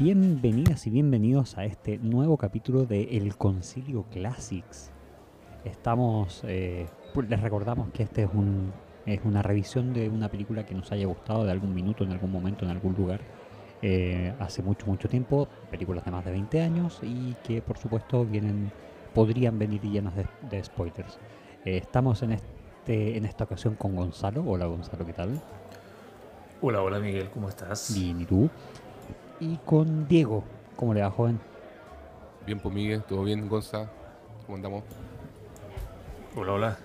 Bienvenidas y bienvenidos a este nuevo capítulo de El Concilio Classics. Estamos, eh, les recordamos que este es, un, es una revisión de una película que nos haya gustado de algún minuto, en algún momento, en algún lugar, eh, hace mucho, mucho tiempo, películas de más de 20 años y que por supuesto vienen, podrían venir llenas de, de spoilers. Eh, estamos en, este, en esta ocasión con Gonzalo. Hola Gonzalo, ¿qué tal? Hola, hola Miguel, ¿cómo estás? Bien, ¿y tú? Y con Diego, ¿cómo le va, joven? Bien, pues Miguel, ¿todo bien, Gonza? ¿Cómo andamos? Hola, hola.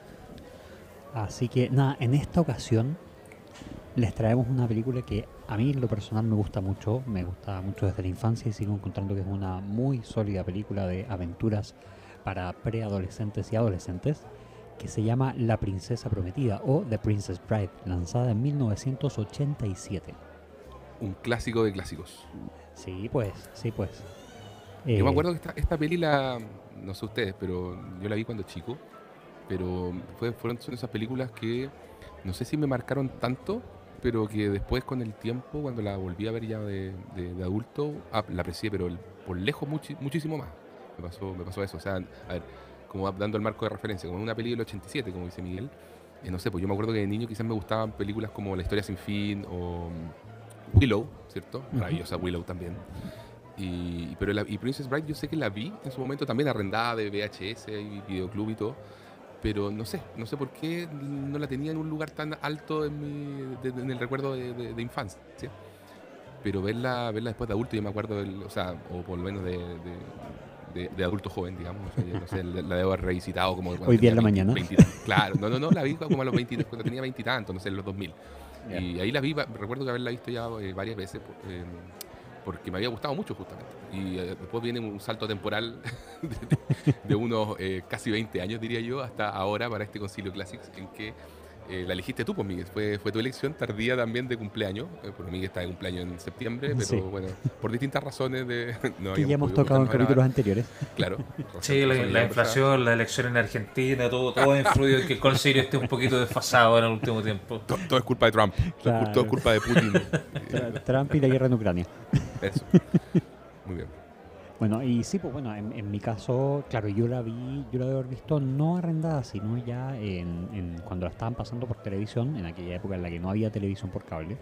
Así que nada, en esta ocasión les traemos una película que a mí en lo personal me gusta mucho, me gusta mucho desde la infancia y sigo encontrando que es una muy sólida película de aventuras para preadolescentes y adolescentes que se llama La Princesa Prometida o The Princess Bride, lanzada en 1987. Un clásico de clásicos. Sí, pues, sí, pues. Yo Eh, me acuerdo que esta, esta peli la. No sé ustedes, pero yo la vi cuando chico. Pero fue, fueron son esas películas que no sé si me marcaron tanto, pero que después con el tiempo, cuando la volví a ver ya de, de- de adulto, ah, la aprecié, pero el- por lejos muchi- muchísimo más. Me pasó, me pasó eso. O sea, a ver, como dando el marco de referencia, como una peli del 87, como dice Miguel. eh, no sé, pues yo me acuerdo que de niño quizás me gustaban películas como La historia sin fin o Willow, ¿cierto? Maravillosa Willow también. Y, pero la, y Princess Bride yo sé que la vi en su momento también arrendada de VHS y videoclub y todo. Pero no sé, no sé por qué no la tenía en un lugar tan alto en, mi, de- de- en el recuerdo de, de- infancia. Pero verla, verla después de adulto, yo me acuerdo, del, o sea, o por lo menos de, adulto joven, digamos. o sea, yo no sé, la debo haber revisitado como Hoy día en la 20, mañana. 20 claro, no, no, no, la vi como a los 20, cuando tenía 20 y tantos, no sé, en los 2000. Y ahí la vi, recuerdo que haberla visto ya eh, varias veces eh, porque me había gustado mucho justamente. Y eh, después viene un salto temporal de, de- unos casi 20 años, diría yo, hasta ahora para este Concilio Classics en que eh, la elegiste tú, pues Miguel. Fue, fue tu elección tardía también de cumpleaños. Eh, porque Miguel está de cumpleaños en septiembre, pero Sí. bueno, por distintas razones de... no que habíamos ya hemos tocado en capítulos grabar. anteriores. Claro. Sí, la, inflación, la elección en Argentina, todo, todo ha influido en que el Concilio esté un poquito desfasado en el último tiempo. To- Todo, es culpa de Trump. Todo es cul- Claro. Todo es culpa de Putin. Trump y la guerra en Ucrania. Eso. Muy bien. Bueno, y sí, pues bueno, en, en mi caso, claro, yo la vi, yo la debo haber visto no arrendada, sino ya en, en- cuando la estaban pasando por televisión, en aquella época en la que no había televisión por cable.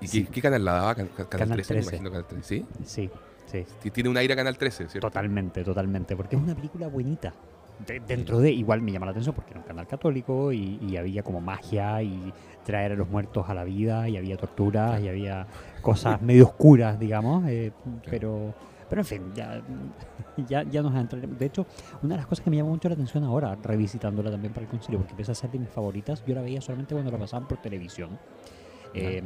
¿Y Sí. qué, qué canal la daba? Can- can- Canal, Canal 13, me 13. imagino Canal 13. ¿Sí? Sí, sí, Tiene un aire a Canal 13, ¿cierto? totalmente, totalmente, porque es una película buenita. De- dentro de, igual me llama la atención porque era un canal católico y, y había como magia y traer a los muertos a la vida y había torturas y había cosas medio oscuras, digamos, eh, pero, pero en fin, ya, ya, ya nos entraremos. De hecho, una de las cosas que me llama mucho la atención ahora, revisitándola también para el concilio, porque empieza a ser de mis favoritas, yo la veía solamente cuando la pasaban por televisión. Eh,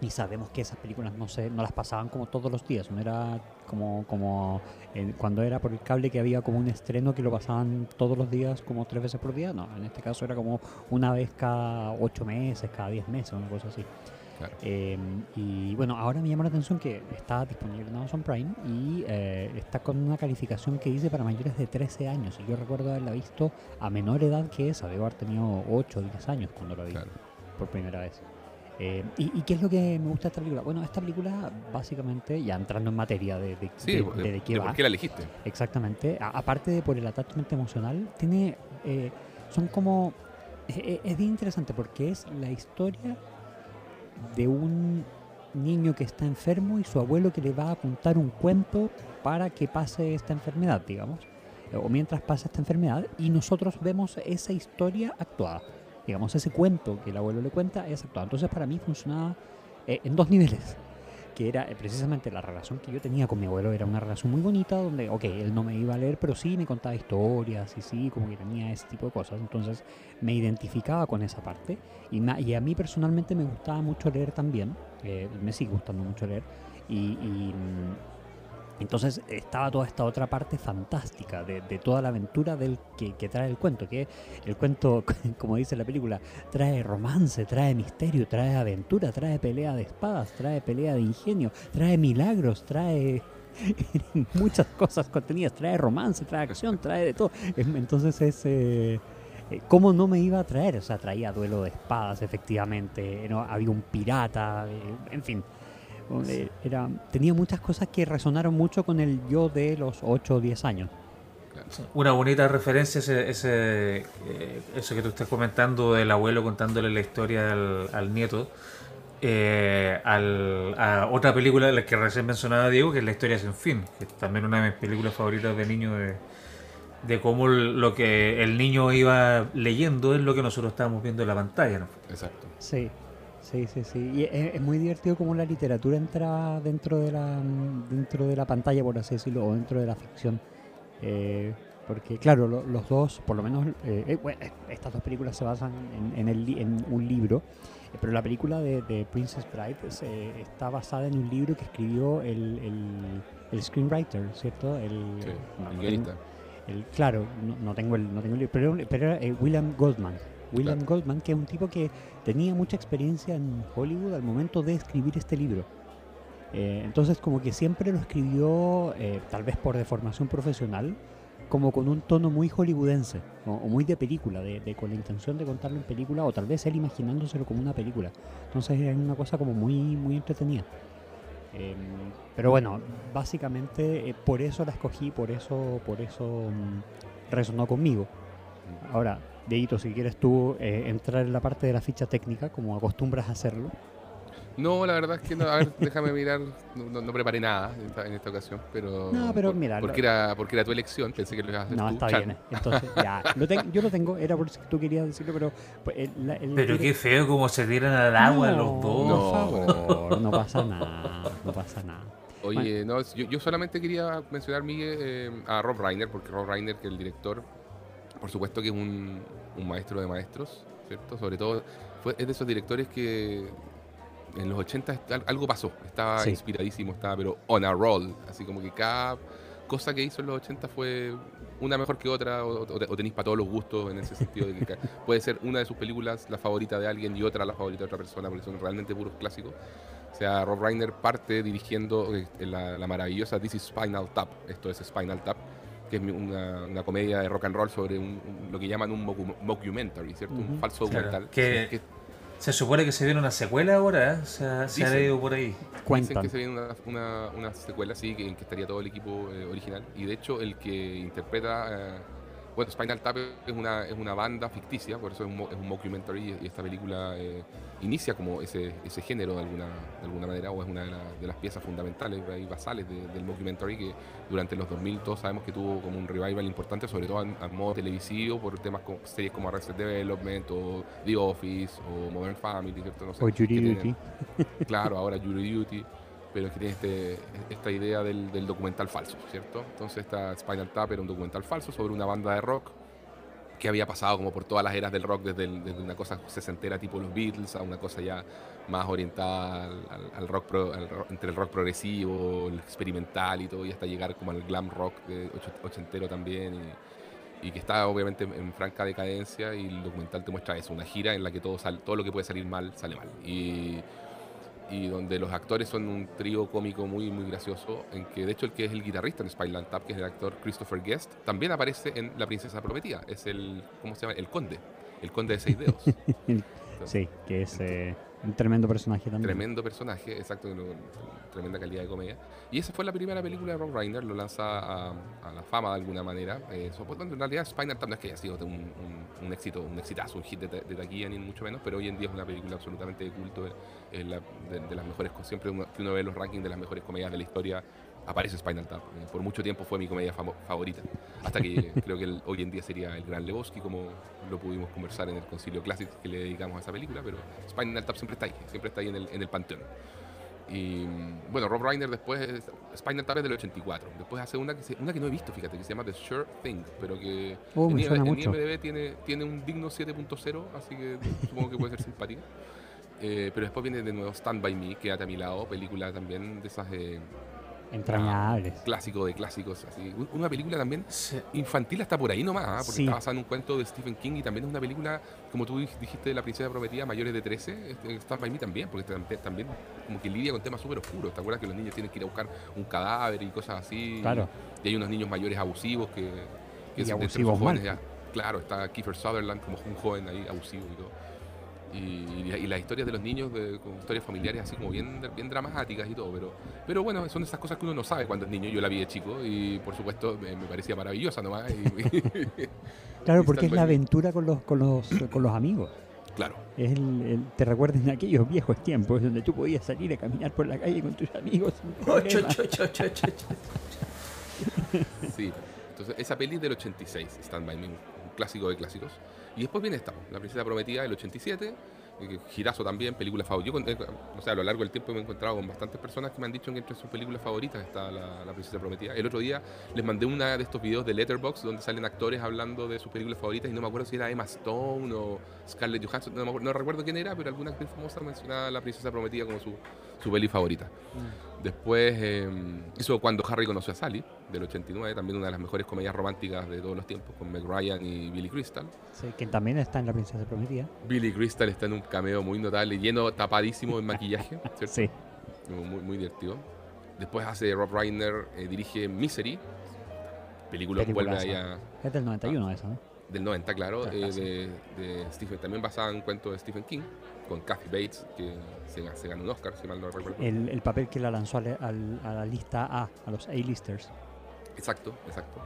y sabemos que esas películas no se, no las pasaban como todos los días, no era como, como eh, cuando era por el cable que había como un estreno que lo pasaban todos los días como tres veces por día, no, en este caso era como una vez cada ocho meses, cada diez meses, una cosa así. Claro. Eh, y bueno, ahora me llama la atención que está disponible en Amazon Prime y eh, está con una calificación que dice para mayores de 13 años. Y yo recuerdo haberla visto a menor edad que esa, debo haber tenido 8 o 10 años cuando la vi Claro. por primera vez. Eh, ¿y, y qué es lo que me gusta de esta película? Bueno, esta película, básicamente, ya entrando en materia de, de, Sí, de- de, de- de qué va, por qué la elegiste. exactamente, a- aparte de por el attachment emocional, tiene, eh, son como, eh, eh, es bien interesante porque es la historia de un niño que está enfermo y su abuelo que le va a contar un cuento para que pase esta enfermedad, digamos, o mientras pasa esta enfermedad, y nosotros vemos esa historia actuada. Digamos, ese cuento que el abuelo le cuenta es actuado. Entonces, para mí funcionaba eh, en dos niveles. Que era eh, precisamente la relación que yo tenía con mi abuelo, era una relación muy bonita, donde, ok, él no me iba a leer, pero sí me contaba historias y sí, como que tenía ese tipo de cosas. Entonces, me identificaba con esa parte. Y, y a mí personalmente me gustaba mucho leer también. eh, me sigue gustando mucho leer. Y, y, mm, entonces estaba toda esta otra parte fantástica de, toda la aventura del que, trae el cuento. Que el cuento, como dice la película, trae romance, trae misterio, trae aventura, trae pelea de espadas, trae pelea de ingenio, trae milagros, trae muchas cosas contenidas, trae romance, trae acción, trae de todo. Em, Entonces es... eh, eh, ¿Cómo no me iba a traer? O sea, traía duelo de espadas, efectivamente. ¿no? Había un pirata, eh, en fin. Eh, Era, tenía muchas cosas que resonaron mucho con el yo de los 8 o 10 años. Una bonita referencia ese, ese eh, eso que tú estás comentando del abuelo contándole la historia al, al nieto. eh, al- a otra película de la que recién mencionaba Diego, que es La historia sin fin, que es también una de mis películas favoritas de niño de, de cómo lo que el niño iba leyendo es lo que nosotros estábamos viendo en la pantalla. ¿no? Exacto. Sí, sí, sí, sí. Y es, es muy divertido cómo la literatura entra dentro de la dentro de la pantalla, por así decirlo, o dentro de la ficción. Eh, porque, claro, lo- los dos, por lo menos, eh, eh, bueno, estas dos películas se basan en, en el en un libro, eh, pero la película de, de Princess Bride se- está basada en un libro que escribió el, el- el screenwriter, ¿cierto? El, Sí, no, el no guionista. tengo- el- claro, no, no tengo el, no tengo el libro, pero, pero era William Goldman. William Claro. Goldman, que es un tipo que tenía mucha experiencia en Hollywood al momento de escribir este libro. Eh, entonces, como que siempre lo escribió, eh, tal vez por deformación profesional, como con un tono muy hollywoodense, o, o muy de película, de, de- con la intención de contarlo en película, o tal vez él imaginándoselo como una película. Entonces, era una cosa como muy, muy entretenida. Em, pero bueno, básicamente eh, por eso la escogí, por eso, por eso mm, resonó conmigo. Ahora, Deito, si quieres tú eh, entrar en la parte de la ficha técnica, como acostumbras a hacerlo. No, la verdad es que no. A ver, déjame mirar. No, no- no preparé nada en esta, en esta ocasión, pero. No, pero por- mira, Porque lo- era, porque era tu elección, pensé que lo ibas a hacer No, tú. está Chan. bien. eh. Entonces, ya, lo yo lo tengo, era por si tú querías decirlo, pero... pues, el- la- el- Pero el- qué feo como se tiran al agua los dos. No. Por favor, no pasa nada, no pasa nada. Oye, no, yo, yo solamente quería mencionar, Miguel, eh, a Rob Reiner, porque Rob Reiner, que es el director, por supuesto que es un, un maestro de maestros, ¿cierto? Sobre todo, fue, es de esos directores que en los 80 est- al- algo pasó, estaba Sí. inspiradísimo, estaba pero on a roll, así como que cada cosa que hizo en los 80 fue una mejor que otra, o, o- tenéis para todos los gustos en ese sentido de que puede ser una de sus películas la favorita de alguien y otra la favorita de otra persona, porque son realmente puros clásicos. O sea, Rob Reiner parte dirigiendo eh, la, la maravillosa This is Spinal Tap, esto es Spinal Tap, que es una, una comedia de rock and roll sobre un- un- lo que llaman un mocu- mockumentary, ¿cierto? Un Ujú. falso Claro, documental. que- Se supone que se viene una secuela ahora, ¿eh? se, ha- se ha Dicen. leído por ahí. Dicen Cuentan. que se viene una, una, una secuela, sí, que, en que estaría todo el equipo eh, original. Y de hecho, el que interpreta. Bueno, Spinal Tap es una, es una banda ficticia, por eso es un, es un mockumentary. Y, esta película eh, inicia como ese, ese género de alguna, de alguna manera, o es una de, la- de las piezas fundamentales y basales de- del mockumentary que durante los 2000 todos sabemos que tuvo como un revival importante, sobre todo a modo televisivo, por temas como series como Arrested Development, o The Office, o Modern Family, ¿cierto? No sé, O tienen- Duty. Claro, ahora Jury Duty, pero que tiene este, esta idea del, del documental falso, ¿cierto? Entonces esta Spinal Tap era un documental falso sobre una banda de rock que había pasado como por todas las eras del rock, desde, el- desde una cosa sesentera tipo los Beatles a una cosa ya más orientada al, al- rock, pro- al entre el rock progresivo, el experimental y todo, y hasta llegar como al glam rock de ochentero también. Y, y que está obviamente en, franca decadencia y el documental te muestra eso, una gira en la que todo, todo lo que puede salir mal sale mal. Y, y donde los actores son un trío cómico muy muy gracioso, en que de hecho el que es el guitarrista en Spinal Tap, que es el actor Christopher Guest, también aparece en La Princesa Prometida, es el, ¿cómo se llama? El conde, el conde de seis dedos. Sí, que es eh, un tremendo personaje también. Tremendo personaje, exacto, tremenda calidad de comedia. Y esa fue la primera película de Rob Reiner, lo lanza a, la fama de alguna manera. Eh, en realidad Spinal Tap no es que haya sido un, un- éxito, un exitazo, un hit de, de taquilla, ni mucho menos, pero hoy en día es una película absolutamente de culto, eh, de, de las mejores, siempre uno- que uno ve los rankings de las mejores comedias de la historia, aparece Spinal Tap. Eh, por mucho tiempo fue mi comedia favorita, hasta que creo que el- hoy en día sería El Gran Lebowski, como lo pudimos conversar en el Concilio Classic que le dedicamos a esa película, pero Spinal Tap siempre está ahí, siempre está ahí en el, en el panteón. Y mm, bueno, Rob Reiner después, es- Spinal Tap es del 84. Después hace una que, se- una que no he visto, fíjate, que se llama The Sure Thing, pero que Oh, en, en. IMDb tiene, tiene un digno 7.0, así que supongo que puede ser simpática. Eh, pero después viene de nuevo Stand By Me, Quédate a mi lado, película también de esas eh, Entrañables. clásico de clásicos. Así. Un- Una película también Sí. infantil hasta por ahí nomás, ¿ah? porque Sí. está basada en un cuento de Stephen King y también es una película, como tú dij- dijiste, de la princesa prometida, mayores de 13, este, Stand By Me también, porque tam- también como que lidia con temas súper oscuros. ¿Te acuerdas que los niños tienen que ir a buscar un cadáver y cosas así? Claro. Y hay unos niños mayores abusivos que... que Y abusivos jóvenes mal. ya- claro, está Kiefer Sutherland como un joven ahí abusivo y todo. Y, y las historias de los niños, de, con historias familiares así como bien, bien dramáticas y todo, pero, pero bueno, son esas cosas que uno no sabe cuando es niño. Yo la vi de chico y por supuesto me, parecía maravillosa nomás. claro, porque es la aventura con los, con los, con los amigos. Claro. Es el, te recuerdas en aquellos viejos tiempos donde tú podías salir a caminar por la calle con tus amigos. sí, entonces esa peli del 86, Stand By Me, un clásico de clásicos. Y después viene esta, La Princesa Prometida del 87, Girazo también, película favorita. Yo, eh, o sea, a lo largo del tiempo me he encontrado con bastantes personas que me han dicho que entre sus películas favoritas está la, Princesa Prometida. El otro día les mandé una de estos videos de Letterboxd donde salen actores hablando de sus películas favoritas y no me acuerdo si era Emma Stone o Scarlett Johansson, no, recuerdo quién era, pero alguna actriz famosa mencionaba La Princesa Prometida como su, su peli favorita. Mm. Después em, hizo Cuando Harry conoció a Sally, del 89, también una de las mejores comedias románticas de todos los tiempos, con Meg Ryan y Billy Crystal. Sí, que también está en La Princesa Prometida. Billy Crystal está en un cameo muy notable, lleno, tapadísimo en maquillaje, ¿cierto? Sí. Muy, muy divertido. Después hace Rob Reiner, eh, dirige Misery, película que vuelve ahí a... Es del 91 eso, ¿no? Del 90, claro, eh, de, Stephen, también basada en un cuento de Stephen King, con Kathy Bates, que se, ganó un Oscar, si mal no recuerdo. El, papel que la lanzó a la lista A, a los A-listers. Exacto, exacto.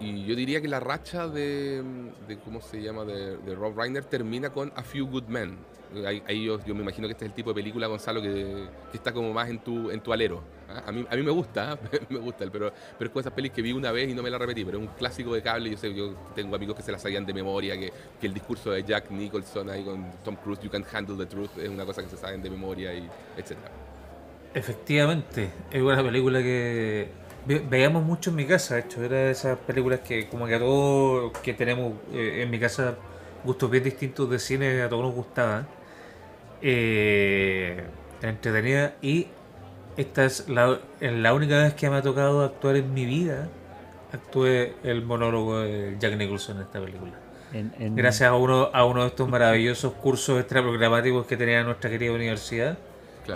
Y yo diría que la racha de, ¿cómo se llama?, de, Rob Reiner termina con A Few Good Men. Ahí, yo, me imagino que este es el tipo de película, Gonzalo, que, está como más en tu, en tu alero. ¿ah? A, mí, a mí me gusta, me gusta, pero, pero es con esas pelis que vi una vez y no me la repetí, pero es un clásico de cable. Yo sé, yo tengo amigos que se la sabían de memoria, que, que el discurso de Jack Nicholson ahí con Tom Cruise, You Can Handle the Truth, es una cosa que se saben de memoria, y etcétera. Efectivamente, es una película que veíamos mucho en mi casa, de hecho, era de esas películas que como que a todos que tenemos eh, en mi casa gustos bien distintos de cine, a todos nos gustaba. Eh, entretenida y esta es la, la, única vez que me ha tocado actuar en mi vida. Actué el monólogo de Jack Nicholson en esta película. Gracias a uno, a uno de estos maravillosos cursos extraprogramáticos que tenía nuestra querida universidad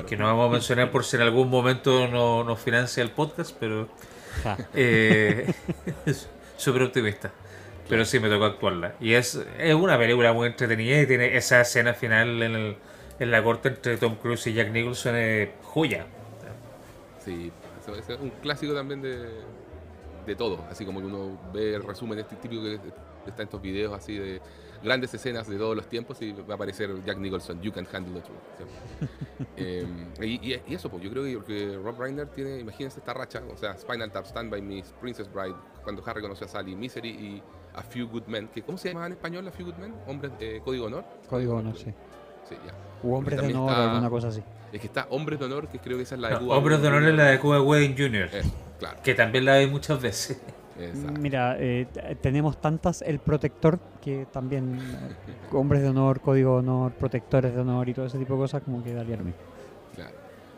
que no vamos a mencionar por si en algún momento no, nos financia el podcast, pero eh, súper optimista. Pero sí me tocó actuarla. Y es, es una película muy entretenida y tiene esa escena final en, el, en la corte entre Tom Cruise y Jack Nicholson es joya. Sí, es un clásico también de, de todo. Así como que uno ve el resumen este típico que está en estos videos así de grandes escenas de todos los tiempos y va a aparecer Jack Nicholson, You Can Handle the Truth. Em, y, eso, pues yo creo que, Rob Reiner tiene, imagínense esta racha, o sea, Spinal Tap, Stand By Me, Princess Bride, cuando Harry conoció a Sally, Misery y A Few Good Men, que ¿cómo se llama en español A Few Good Men? Hombres, eh, Código Honor. Código Honor, sí. Sí, ya. O Hombres de Honor, alguna cosa así. Es que está Hombres de Honor, que creo que esa es la de Cuba. Hombres de Honor es la de Cuba Wedding Jr. claro. Que también la hay muchas veces. Mira, eh, tenemos tantas el protector que también eh, hombres de honor, código de honor, protectores de honor y todo ese tipo de cosas como que daría lo mismo. Claro.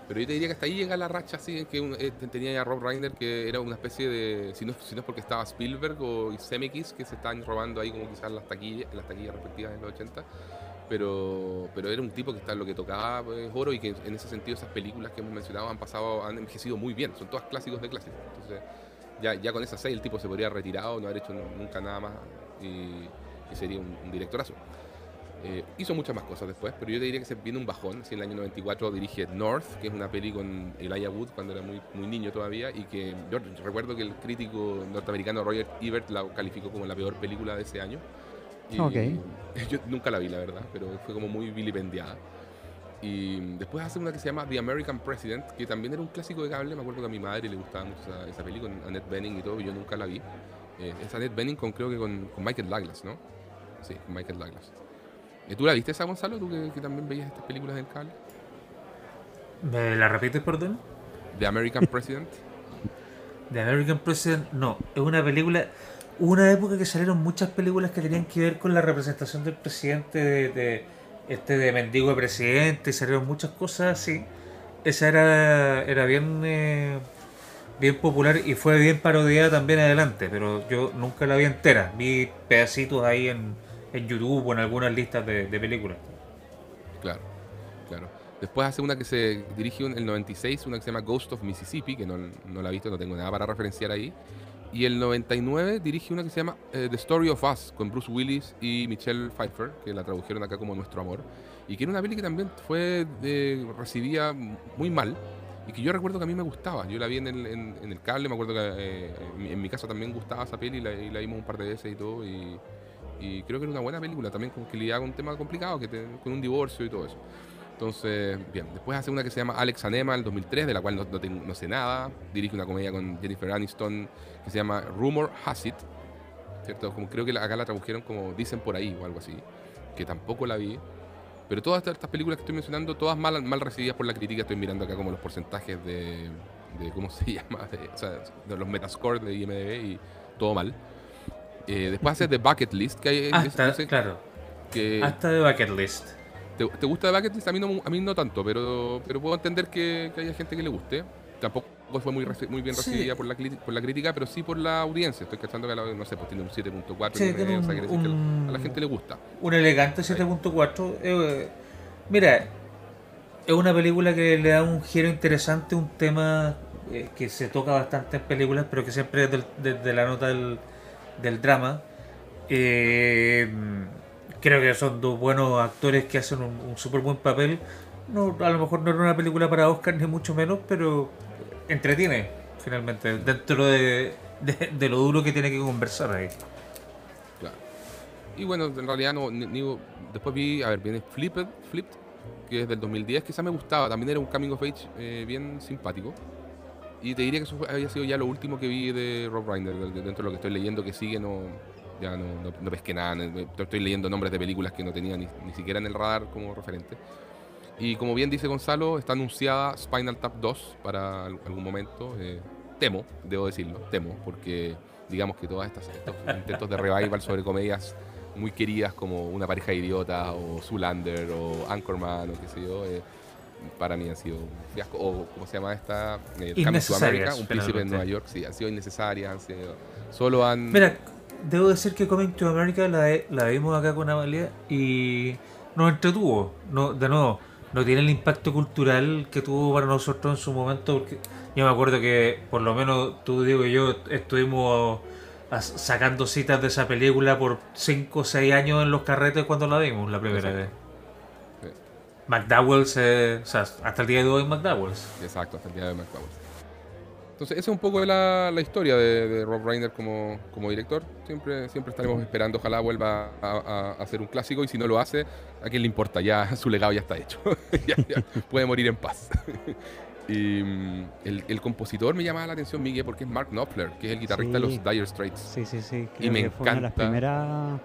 Pero yo te diría que hasta ahí llega la racha así que eh, tenía ya Rob Reiner que era una especie de si no, si no es porque estaba Spielberg o Zemeckis que se están robando ahí como quizás las taquillas, las taquillas respectivas en los 80 pero, pero era un tipo que está lo que tocaba pues, oro y que en ese sentido esas películas que hemos mencionado han pasado, han envejecido muy bien, son todas clásicos de clásicos. Entonces, ya, ya con esas seis el tipo se podría haber retirado, no haber hecho nunca nada más y, sería un, directorazo. Eh, hizo muchas más cosas después, pero yo te diría que se viene un bajón. Si en el año 94 dirige North, que es una peli con Elijah Wood cuando era muy, muy niño todavía, y que yo recuerdo que el crítico norteamericano Roger Ebert la calificó como la peor película de ese año. Y Yo nunca la vi, la verdad, pero fue como muy vilipendiada. Y después hace una que se llama The American President, que también era un clásico de cable. Me acuerdo que a mi madre le gustaba mucho esa, esa película, con Annette Bening y todo, y yo nunca la vi. Eh, es Annette Bening con, creo que con, Michael Douglas, ¿no? Sí, con Michael Douglas. ¿Y ¿Tú la viste esa, Gonzalo? ¿Tú que, también veías estas películas del cable? ¿Me la repites, perdón? The American President. The American President, no. Es una película. Hubo una época que salieron muchas películas que tenían que ver con la representación del presidente de este de mendigo de presidente, salieron muchas cosas así. Esa era, era bien, eh, bien popular y fue bien parodiada también adelante, pero yo nunca la vi entera. Vi pedacitos ahí en, en YouTube o en algunas listas de, películas. Claro, claro. Después hace una que se dirigió en el 96, una que se llama Ghost of Mississippi, que no, no la he visto, no tengo nada para referenciar ahí. Y el 99 dirige una que se llama eh, The Story of Us, con Bruce Willis y Michelle Pfeiffer, que la tradujeron acá como Nuestro Amor. Y que era una peli que también fue eh, recibida muy mal. Y que yo recuerdo que a mí me gustaba. Yo la vi en el, en, el cable, me acuerdo que eh, en, mi, casa también gustaba esa peli y la, y la, vimos un par de veces y todo. Y, y creo que era una buena película también, como que lidiaba con un tema complicado, que con un divorcio y todo eso. Entonces, bien, después hace una que se llama Alex Anema, el 2003, de la cual no, no, sé nada. Dirige una comedia con Jennifer Aniston que se llama Rumor Has It, ¿cierto? Como creo que acá la tradujeron como Dicen por ahí o algo así, que tampoco la vi. Pero todas estas, películas que estoy mencionando, todas mal, mal recibidas por la crítica, estoy mirando acá como los porcentajes de, de ¿cómo se llama? De, o sea, de los metascore de IMDb y todo mal. Eh, después hace The Bucket List, que hay... Hasta, claro. Que, Hasta The Bucket List ¿Te, gusta The Bucket List? A mí no, a mí no tanto, pero, pero puedo entender que, que haya gente que le guste. Tampoco fue muy, muy bien recibida por, la, por la crítica, pero sí por la audiencia. Estoy cachando que, no sé, pues tiene un 7.4. Sí, o sea, que a la gente le gusta. Un elegante 7.4. Eh, mira, es una película que le da un giro interesante, un tema eh, que se toca bastante en películas, pero que siempre es desde la nota del, del drama. Eh, creo que son dos buenos actores que hacen un, un súper buen papel. No, a lo mejor no era una película para Oscar, ni mucho menos, pero entretiene, finalmente, dentro de, de, lo duro que tiene que conversar ahí. Claro. Y bueno, en realidad no, ni, después vi, a ver, viene Flipped, Flipped, que es del 2010, quizá me gustaba, también era un coming of age eh, bien simpático. Y te diría que eso había sido ya lo último que vi de Rob Reiner, dentro de lo que estoy leyendo, que sigue, no, ya no, no, pesqué nada. Estoy leyendo nombres de películas que no tenía ni, ni siquiera en el radar como referente. Y como bien dice Gonzalo, está anunciada Spinal Tap 2 para algún momento. Eh, temo, debo decirlo, temo, porque digamos que todas estas estos intentos de revival sobre comedias muy queridas como Una pareja idiota o Zoolander o Anchorman o qué sé yo, eh, para mí han sido un fiasco. O como se llama esta, eh, Sudamérica, Un príncipe en Nueva York, sí, han sido innecesarias, han sido, solo han... Mira, debo decir que Coming to America la, la vimos acá con Amalia y nos entretuvo, no, de nuevo no tiene el impacto cultural que tuvo para nosotros en su momento. Porque yo me acuerdo que, por lo menos tú, Diego y yo, estuvimos sacando citas de esa película por 5 o 6 años en los carretes cuando la vimos la primera vez. McDowell's, o sea, hasta el día de hoy McDowell's. Exacto, hasta el día de hoy McDowell's. Entonces, esa es un poco la, la historia de, Rob Reiner como, como, director. Siempre, siempre estaremos esperando, ojalá vuelva a, hacer un clásico y si no lo hace, ¿a quién le importa? Ya su legado ya está hecho. puede morir en paz. y mm, el, compositor me llamaba la atención, Miguel, porque es Mark Knopfler, que es el guitarrista de los Dire Straits. Sí, sí, sí. y me encanta. Fue una de las primeras,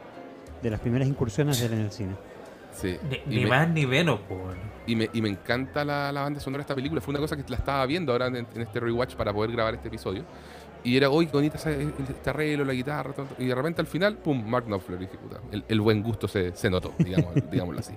de las primeras incursiones de él en el cine. Ni, más ni menos, Y me, y me encanta la, la, banda sonora de esta película. Fue una cosa que la estaba viendo ahora en, este rewatch para poder grabar este episodio. Y era, hoy bonita este arreglo, la guitarra, y de repente al final, pum, Mark Knopfler. Y el, el, buen gusto se, se notó, digamos, digámoslo así.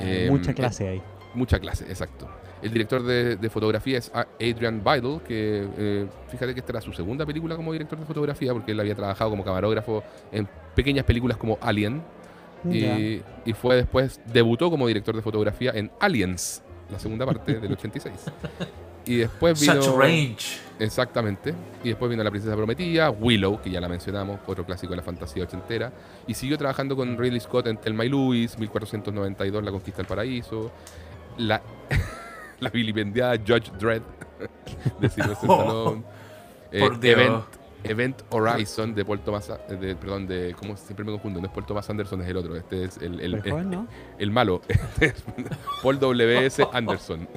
Eh, mucha clase ahí. Mucha clase, exacto. El director de, de fotografía es Adrian Beidel, que eh, fíjate que esta era su segunda película como director de fotografía, porque él había trabajado como camarógrafo en pequeñas películas como Alien, y, fue después, debutó como director de fotografía en Aliens, la segunda parte del 86. Y después vino. Such range. Exactamente. Y después vino La Princesa Prometida, Willow, que ya la mencionamos, otro clásico de la fantasía ochentera. Y siguió trabajando con Ridley Scott en Telma y Lewis, 1492, La Conquista del Paraíso. La, la vilipendiada Judge Dredd de Sylvester Stallone. Eh, Por Event, Event Horizon de Paul Thomas, de, perdón, de, ¿cómo siempre me confundo? No es Paul Thomas Anderson, es el otro, este es el, el, el, malo, este Paul W.S. Anderson.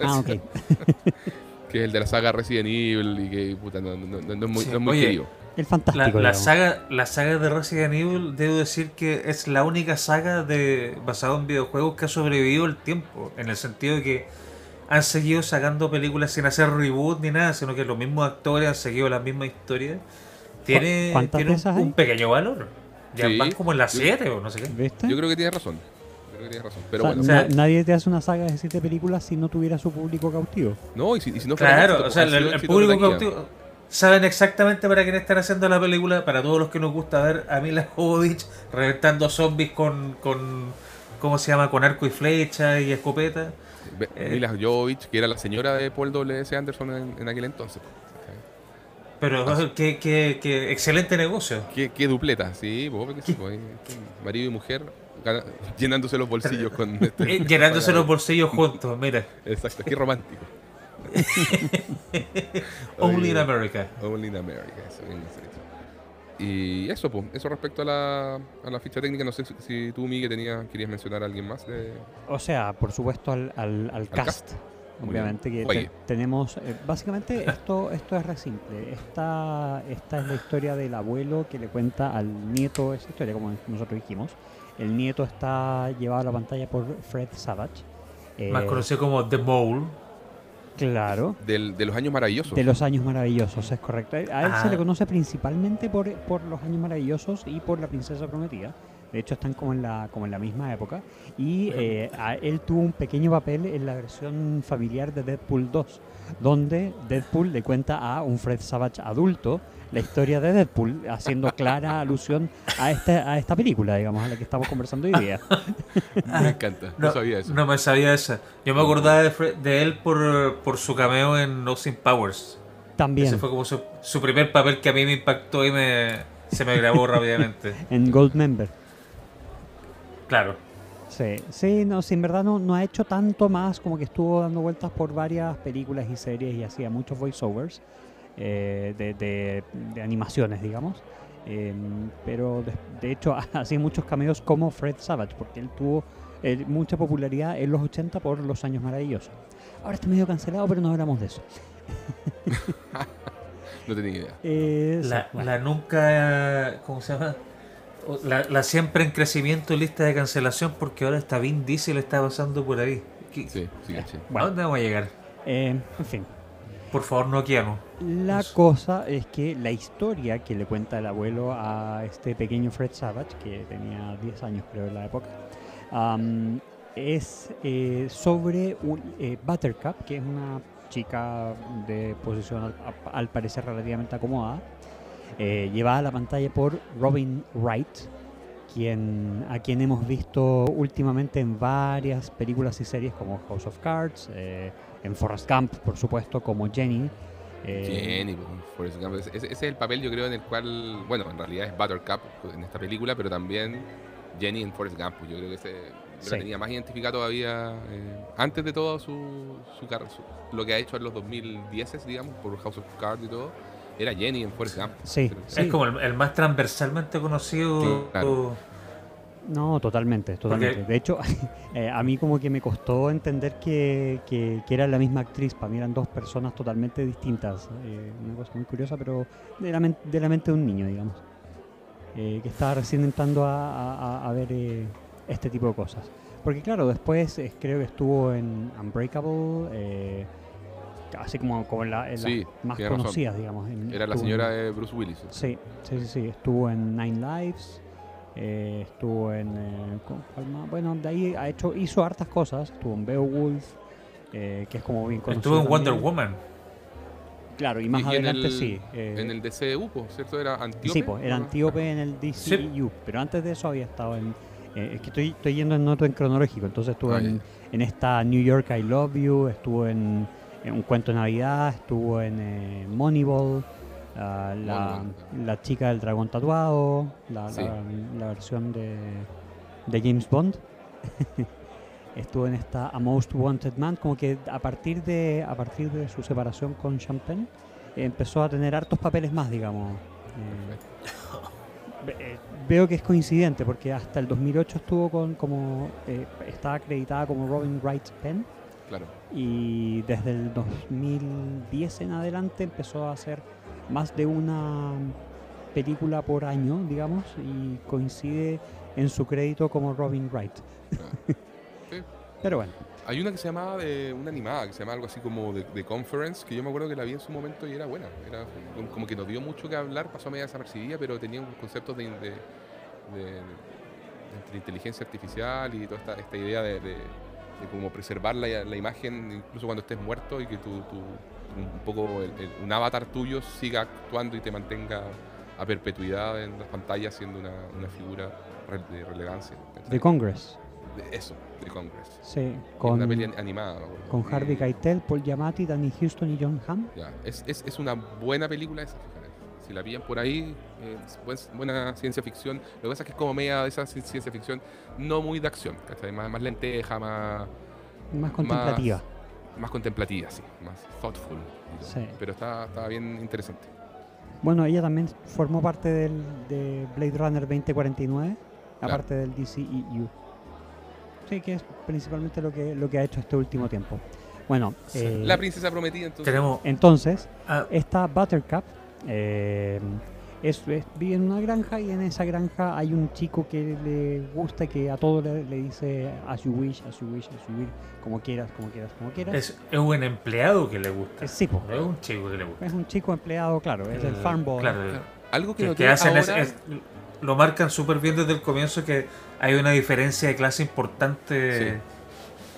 Ah, ok. que es el de la saga Resident Evil y que puta, no, no, no, es muy, no es muy querido. El fantástico. La, saga, la saga de Resident Evil, debo decir que es la única saga de basada en videojuegos que ha sobrevivido el tiempo, en el sentido de que han seguido sacando películas sin hacer reboot ni nada, sino que los mismos actores han seguido la misma historia. Tiene, tiene un, pequeño valor. Ya van como en la 7 o no sé qué. Yo creo que tiene razón. Pero bueno. nadie te hace una saga de 7 películas si no tuviera su público cautivo. No, y si, no fuera Claro, o sea, el, público cautivo. Saben exactamente para quién están haciendo la película. Para todos los que nos gusta ver a Mila Jovovich reventando zombies con, con. ¿Cómo se llama? Con arco y flecha y escopeta. Eh, Mila Jovovich, que era la señora de Paul W.S. Anderson en, aquel entonces. Pero qué, qué, qué excelente negocio. Qué, qué dupleta, sí, porque sí, pues, marido y mujer gana- llenándose los bolsillos con este- Eh, Llenándose los bolsillos juntos, mira. Exacto, qué romántico. Only in America. Only in America, eso, bien. Y eso, pues, eso respecto a la, a la ficha técnica, no sé si, si tú, Miguel, tenía, querías mencionar a alguien más de... O sea, por supuesto al, al, al cast. Obviamente que te- tenemos, eh, básicamente esto, esto es re simple. Esta, esta es la historia del abuelo que le cuenta al nieto esa historia, como nosotros dijimos. El nieto está llevado a la pantalla por Fred Savage. Eh, Más conocido como The Mole. Claro. Del- de los años maravillosos. De los años maravillosos, es correcto. A él Ah. se le conoce principalmente por, por los años maravillosos y por la princesa prometida. De hecho, están como en la, como en la misma época. Y eh, a- él tuvo un pequeño papel en la versión familiar de Deadpool 2, donde Deadpool le cuenta a un Fred Savage adulto la historia de Deadpool, haciendo clara alusión a esta, a esta película, digamos, a la que estamos conversando hoy día. Me encanta, no, No, sabía eso. no me sabía esa. Yo me acordaba de, Fre- de él por, por su cameo en Austin Powers. También Ese fue como su, su primer papel que a mí me impactó y me, se me grabó rápidamente. en Goldmember. Claro. Sí, sí, no, sí, en verdad no, no ha hecho tanto más, como que estuvo dando vueltas por varias películas y series y hacía muchos voiceovers eh, de, de- de animaciones, digamos. Em, pero de, de hecho hacía muchos cameos como Fred Savage, porque él tuvo eh, mucha popularidad en los 80 por Los Años Maravillosos. Ahora está medio cancelado, pero no hablamos de eso. No tenía idea. Eh, sí, La, bueno. la nunca. ¿Cómo se llama? La, la siempre en crecimiento y lista de cancelación porque ahora está Vin Diesel está pasando por ahí. ¿Qué- Sí, sí. ¿A Bueno. dónde vamos a llegar? Eh, en fin, Por favor, no Keanu. La Eso. cosa es que la historia que le cuenta el abuelo a este pequeño Fred Savage, que tenía 10 años creo en la época, am, es eh, sobre un, eh, Buttercup, que es una chica de posición al, a- al parecer relativamente acomodada, eh, llevada a la pantalla por Robin Wright, quien, a quien hemos visto últimamente en varias películas y series como House of Cards, eh, en Forrest Gump, por supuesto, como Jenny. eh, Jenny, pues, Forrest Gump. Ese, ese es el papel, yo creo, en el cual, bueno, en realidad es Buttercup en esta película, pero también Jenny en Forrest Gump. Yo creo que ese, la Sí. tenía más identificada todavía eh, antes de todo su, su- lo que ha hecho en los 2010, digamos, por House of Cards y todo. Era Jenny en Forrest Gump. Sí. Es como el, el más transversalmente conocido. Claro. No, totalmente, totalmente. De hecho, eh, a mí como que me costó entender que, que- que era la misma actriz. Para mí eran dos personas totalmente distintas. eh, una cosa muy curiosa, pero de la, men- de la mente de un niño, digamos. eh, que estaba recién entrando a, a- a- a ver eh, este tipo de cosas. Porque claro, después eh, creo que estuvo en Unbreakable, eh, así como, como en, la- en las Sí, más razón. conocidas, digamos. en- Era la en- señora de Bruce Willis. Sí, sí, sí, sí. Estuvo en Nine Lives. eh, estuvo en. eh. Bueno, de ahí ha hecho, hizo hartas cosas. Estuvo en Beowulf, eh, que es como bien conocido. Estuvo en Wonder también. Woman. Claro, y más Y en adelante el- sí. eh, En el DCU, ¿cierto? Era Antíope. sí, pues, era ¿o no? Antíope en el DCU. Pero antes de eso había estado en. eh, es que estoy, estoy yendo en orden cronológico. Entonces estuvo Ah, en, en esta New York I Love You, estuvo en, en Un Cuento de Navidad, estuvo en eh, Moneyball, ah, la, la chica del dragón tatuado, la, Sí. la- la versión de, de James Bond. estuvo en esta A Most Wanted Man, como que a partir de, a partir de su separación con Champagne, eh, empezó a tener hartos papeles más, digamos. Eh, eh, veo que es coincidente porque hasta el 2008 estuvo con como eh, estaba acreditada como Robin Wright Penn Claro. Y desde el 2010 en adelante empezó a hacer más de una película por año, digamos, y coincide en su crédito como Robin Wright. Sí. Pero bueno, Hay una que se llamaba, de, una animada, que se llama algo así como de, de Conference, que yo me acuerdo que la vi en su momento y era buena. Era como- que nos dio mucho que hablar, pasó media desapercibida, pero tenía unos conceptos de, de, de- de inteligencia artificial y toda esta, esta idea de, de, cómo preservar la, la imagen incluso cuando estés muerto y que tu, tu- un poco el- el- un avatar tuyo siga actuando y te mantenga a perpetuidad en las pantallas siendo una, una figura de relevancia. The Congress. Eso, The Congress. Sí, con, una peli an- animada. ¿no? con Harvey Keitel, Paul Giamatti, Danny Houston y John Hamm. Ya, Es, es, es una buena película esa. Si la pillan por ahí, eh, es buen- buena ciencia ficción. Lo que pasa es que es como media de esa ci- ciencia ficción, no muy de acción, ¿cachai? Más, más lenteja, más, Más contemplativa. más contemplativa, sí, más thoughtful. Sí. Pero está, está bien interesante. Bueno, ella también formó parte del, de Blade Runner 2049, aparte del DCEU. Sí, que es principalmente lo que, lo que ha hecho este último tiempo. Bueno, eh, La princesa prometida, entonces. Tenemos. entonces, ah, esta Buttercup eh, es, es- vive en una granja y en esa granja hay un chico que le gusta que a todo le, le dice as you wish, as you wish, as you wish, como quieras, como quieras, como quieras. es, es un empleado que le gusta. Es- sí, po. No es un chico que le gusta. es un chico empleado, claro, es el Eh, farm boy. Claro, Claro. Algo que, que, que hacen es- ahora- es- lo marcan súper bien desde el comienzo que hay una diferencia de clase importante Sí.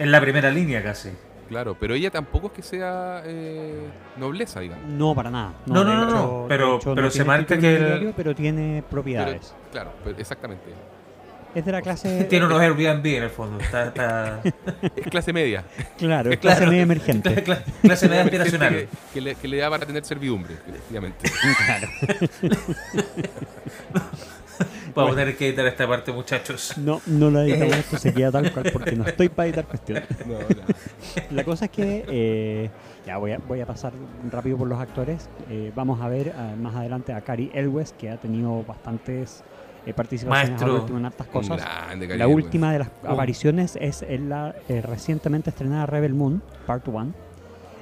en la primera línea casi. Claro, pero ella tampoco es que sea eh, nobleza, digamos. No, para nada. No, no, no, hecho- no, pero- hecho, pero no se marca que el- Pero tiene Pero, propiedades. claro, pero exactamente. es de la clase... Tiene unos Airbnb en el fondo. Está, está- Es clase media. Claro, es clase Claro. media emergente. cla- clase media aspiracional. Que, que le, que le da para tener servidumbre, efectivamente. claro. Vamos a tener que editar esta parte, muchachos. No, no lo editamos, Eh. esto se queda tal cual porque no estoy para editar cuestiones. No, no. La cosa es que, eh, ya voy a, voy a pasar rápido por los actores. Eh, vamos a ver ah, más adelante a Cary Elwes, que ha tenido bastantes eh, participaciones Maestro. en hartas cosas. grande, La Elwes. última de las Un- apariciones es en la eh, recientemente estrenada Rebel Moon, Part 1.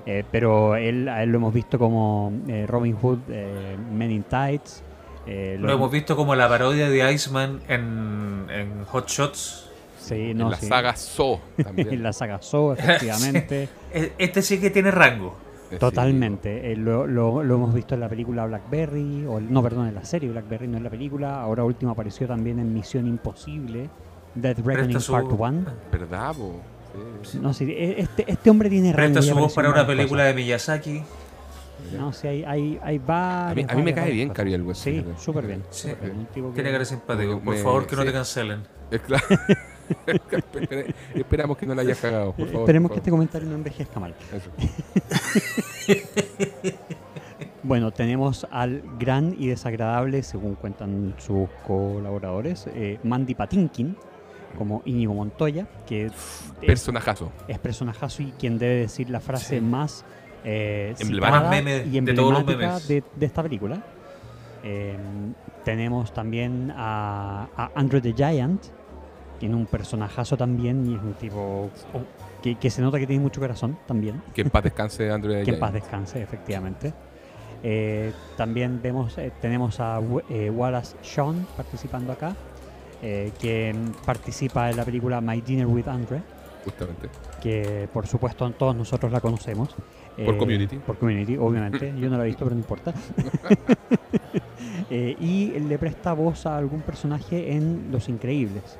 Eh, pero él, a él lo hemos visto como eh, Robin Hood, eh, Men in Tights. Eh, Lo hemos visto como la parodia de Iceman en, en Hot Shots. Sí, En no, la sí. saga So en también. la saga Saw, efectivamente. E- Este sí que tiene rango. Sí. Totalmente. Eh, lo, lo- lo hemos visto en la película Blackberry, o no, perdón, en la serie Blackberry, no en la película. Ahora último apareció también en Misión Imposible, Death Reckoning su- Part 1. ¿Verdad, po? Sí. No, sí, e- este, este hombre tiene rango. Presta su voz para en una película cosas. de Miyazaki. No, sí, hay, hay, hay A mí, varias. a mí me cae bien cosas. Cary Elwes. Sí, súper bien. Sí. tipo que- Tiene cara simpático. Por Me- favor, que no te cancelen. Es claro. Espera- Esperamos que no la hayas cagado, por Eh, favor. Esperemos por que este comentario no envejezca mal. Bueno, tenemos al gran y desagradable, según cuentan sus colaboradores, eh, Mandy Patinkin, como Íñigo Montoya, que es, Personajazo. es personajazo y quien debe decir la frase Sí. más eh, Emblemática. y de todos los emblemática memes. de, de esta película. Eh, tenemos también a, a Andrew the Giant, tiene un personajazo también y es un tipo que, que se nota que tiene mucho corazón también. Que en paz descanse Andrew Que en paz Giant. descanse, efectivamente. Eh, también vemos, eh, tenemos a eh, Wallace Shawn participando acá, eh, que participa en la película My Dinner with Andre, Justamente. que por supuesto todos nosotros la conocemos. Por Eh, Community. Por Community, obviamente. Yo no la he visto, pero no importa. Eh, y le presta voz a algún personaje en Los Increíbles.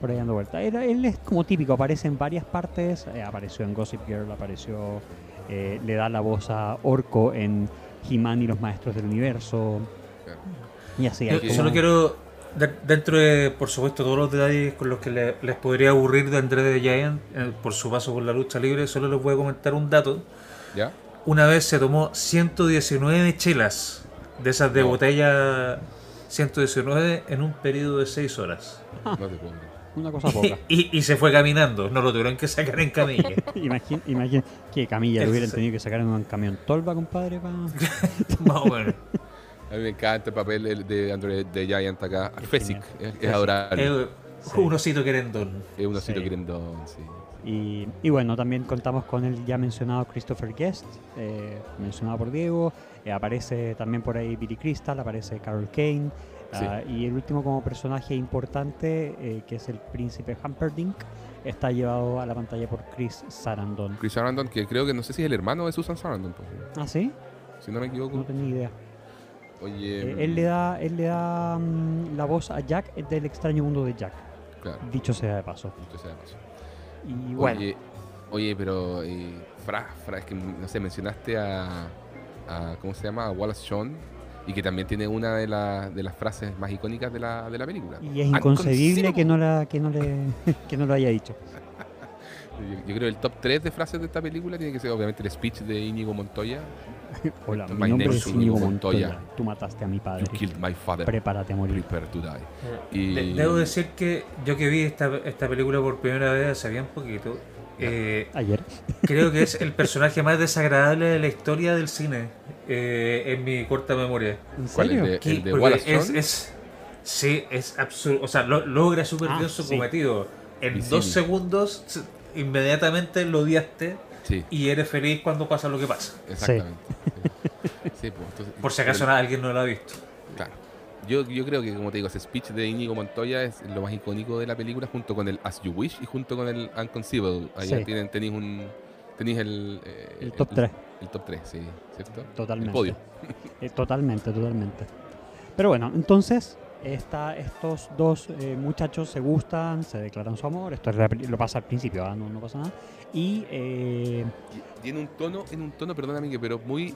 Por ahí dando vuelta. Él, él es como típico, aparece en varias partes. eh, apareció en Gossip Girl, apareció. eh, le da la voz a Orco en He-Man y los Maestros del Universo. Claro. Y así. Yo solo quiero, de- dentro de, por supuesto, todos los detalles con los que le- les podría aburrir de André de Giant eh, por su paso por la lucha libre, solo les voy a comentar un dato. ¿Ya? Una vez se tomó 119 chelas de esas de No. botella 119 en un periodo de 6 horas. No te. Una cosa poca. Y, y se fue caminando, no lo tuvieron que sacar en camilla. Imagina, imagina que Camilla lo hubieran tenido que sacar en un camión tolva, compadre. pa- Más o menos. A mí me encanta el papel el de Andrew de Giant acá. Fesic. Es, es adorable. Sí. Un osito querendón. Es un osito sí. querendón, sí. Y, y bueno, también contamos con el ya mencionado Christopher Guest, eh, mencionado por Diego. eh, aparece también por ahí Billy Crystal, aparece Carol Kane. Sí. ah, y el último como personaje importante, eh, que es el príncipe Humperdinck, está llevado a la pantalla por Chris Sarandon. Chris Sarandon, que creo que no sé si es el hermano de Susan Sarandon, pues, ¿Ah, sí? si no me equivoco. No tenía idea. Oye, Eh, él le da, él le da mm, la voz a Jack del extraño mundo de Jack, Claro, dicho sea de paso. dicho sea de paso. Y bueno, Oye, oye, pero eh, Fra, Fra, es que no sé, mencionaste a, a ¿cómo se llama? A Wallace Shawn. Y que también tiene una de, la- de las frases más icónicas de la, de la película. Y es inconcebible que no, la, que, no le, que no lo haya dicho. Yo, yo creo que el top 3 de frases de esta película tiene que ser obviamente el speech de Íñigo Montoya. Hola, mi nombre es Íñigo Montoya. Montoya. Tú mataste a mi padre. You killed my father. Prepárate a morir. Prepare to die. De- Y- Debo decir que yo que vi esta, esta película por primera vez hace bien poquito, eh, Ayer. creo que es el personaje más desagradable de la historia del cine eh, en mi corta memoria. ¿En ¿Cuál serio? es de, el de porque Wallace es, es- sí, es absurdo. O sea, lo- logra súper Ah, bien su sí. cometido. En Visible. dos segundos, s- inmediatamente lo odiaste Sí, y eres feliz cuando pasa lo que pasa. exactamente. Sí. Sí, pues, entonces- Por si acaso pero- alguien no lo ha visto. Claro. Yo, yo creo que, como te digo, ese speech de Íñigo Montoya es lo más icónico de la película, junto con el As You Wish y junto con el Unconceivable. Ahí Sí. tienen, tenéis un. Tenéis el. eh, El top 3. El top 3, sí, ¿cierto? Totalmente. El podio. Eh, totalmente, totalmente. Pero bueno, entonces esta, estos dos eh, muchachos se gustan, se declaran su amor. Esto es lo pasa al principio, ¿ah? no, no pasa nada. Y eh, Y, en un tono, en un tono, perdóname, pero muy.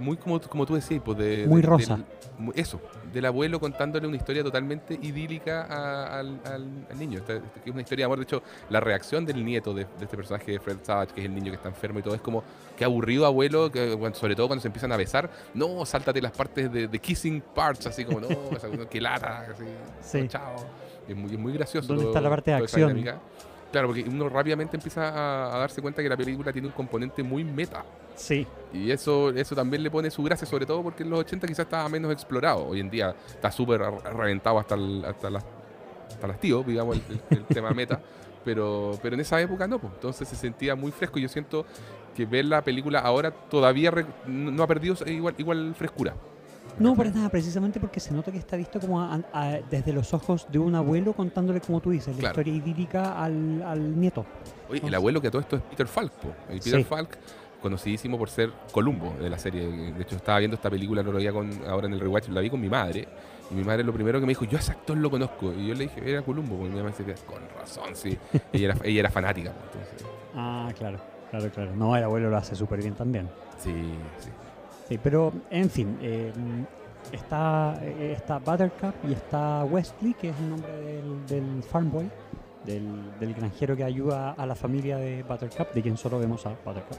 Muy como, como tú decías, pues de, Muy de- rosa. del- eso, del abuelo contándole una historia totalmente idílica a- al, al- al niño. Esta- es una historia de amor. De hecho, la reacción del nieto de, de este personaje de Fred Savage, que es el niño que está enfermo y todo, es como que aburrido abuelo, que, bueno, sobre todo cuando se empiezan a besar. No, sáltate las partes de, de kissing parts, así como, no, esa- que lata, así, Sí. no, chao. Es muy, es muy gracioso. ¿Dónde todo- está la parte de acción? Claro, porque uno rápidamente empieza a, a darse cuenta que la película tiene un componente muy meta. sí, Y eso, eso también le pone su gracia, sobre todo porque en los 80 quizás estaba menos explorado. Hoy en día está súper re- reventado hasta, el- hasta, las, hasta las tíos, digamos, el, el- el tema meta. Pero, pero en esa época no, pues. entonces se sentía muy fresco. Y yo siento que ver la película ahora todavía no ha perdido igual, igual frescura. No, para nada, precisamente porque se nota que está visto como a- a- desde los ojos de un abuelo contándole, como tú dices, la historia idílica al, al nieto. Oye, el abuelo que a todo esto es Peter Falk, po. Y Peter Sí. Falk, conocidísimo por ser Columbo de la serie. De hecho, estaba viendo esta película el otro día con, ahora en el rewatch, la vi con mi madre. Y mi madre lo primero que me dijo, yo a ese actor lo conozco. Y yo le dije, era Columbo. Y mi mamá decía, con razón, sí. ella, era, ella era fanática. entonces, Ah, claro, claro, claro. No, el abuelo lo hace súper bien también. sí, sí. Sí, pero en fin, eh, está, eh, está Buttercup y está Wesley, que es el nombre del, del farm boy, del, del granjero que ayuda a la familia de Buttercup, de quien solo vemos a Buttercup.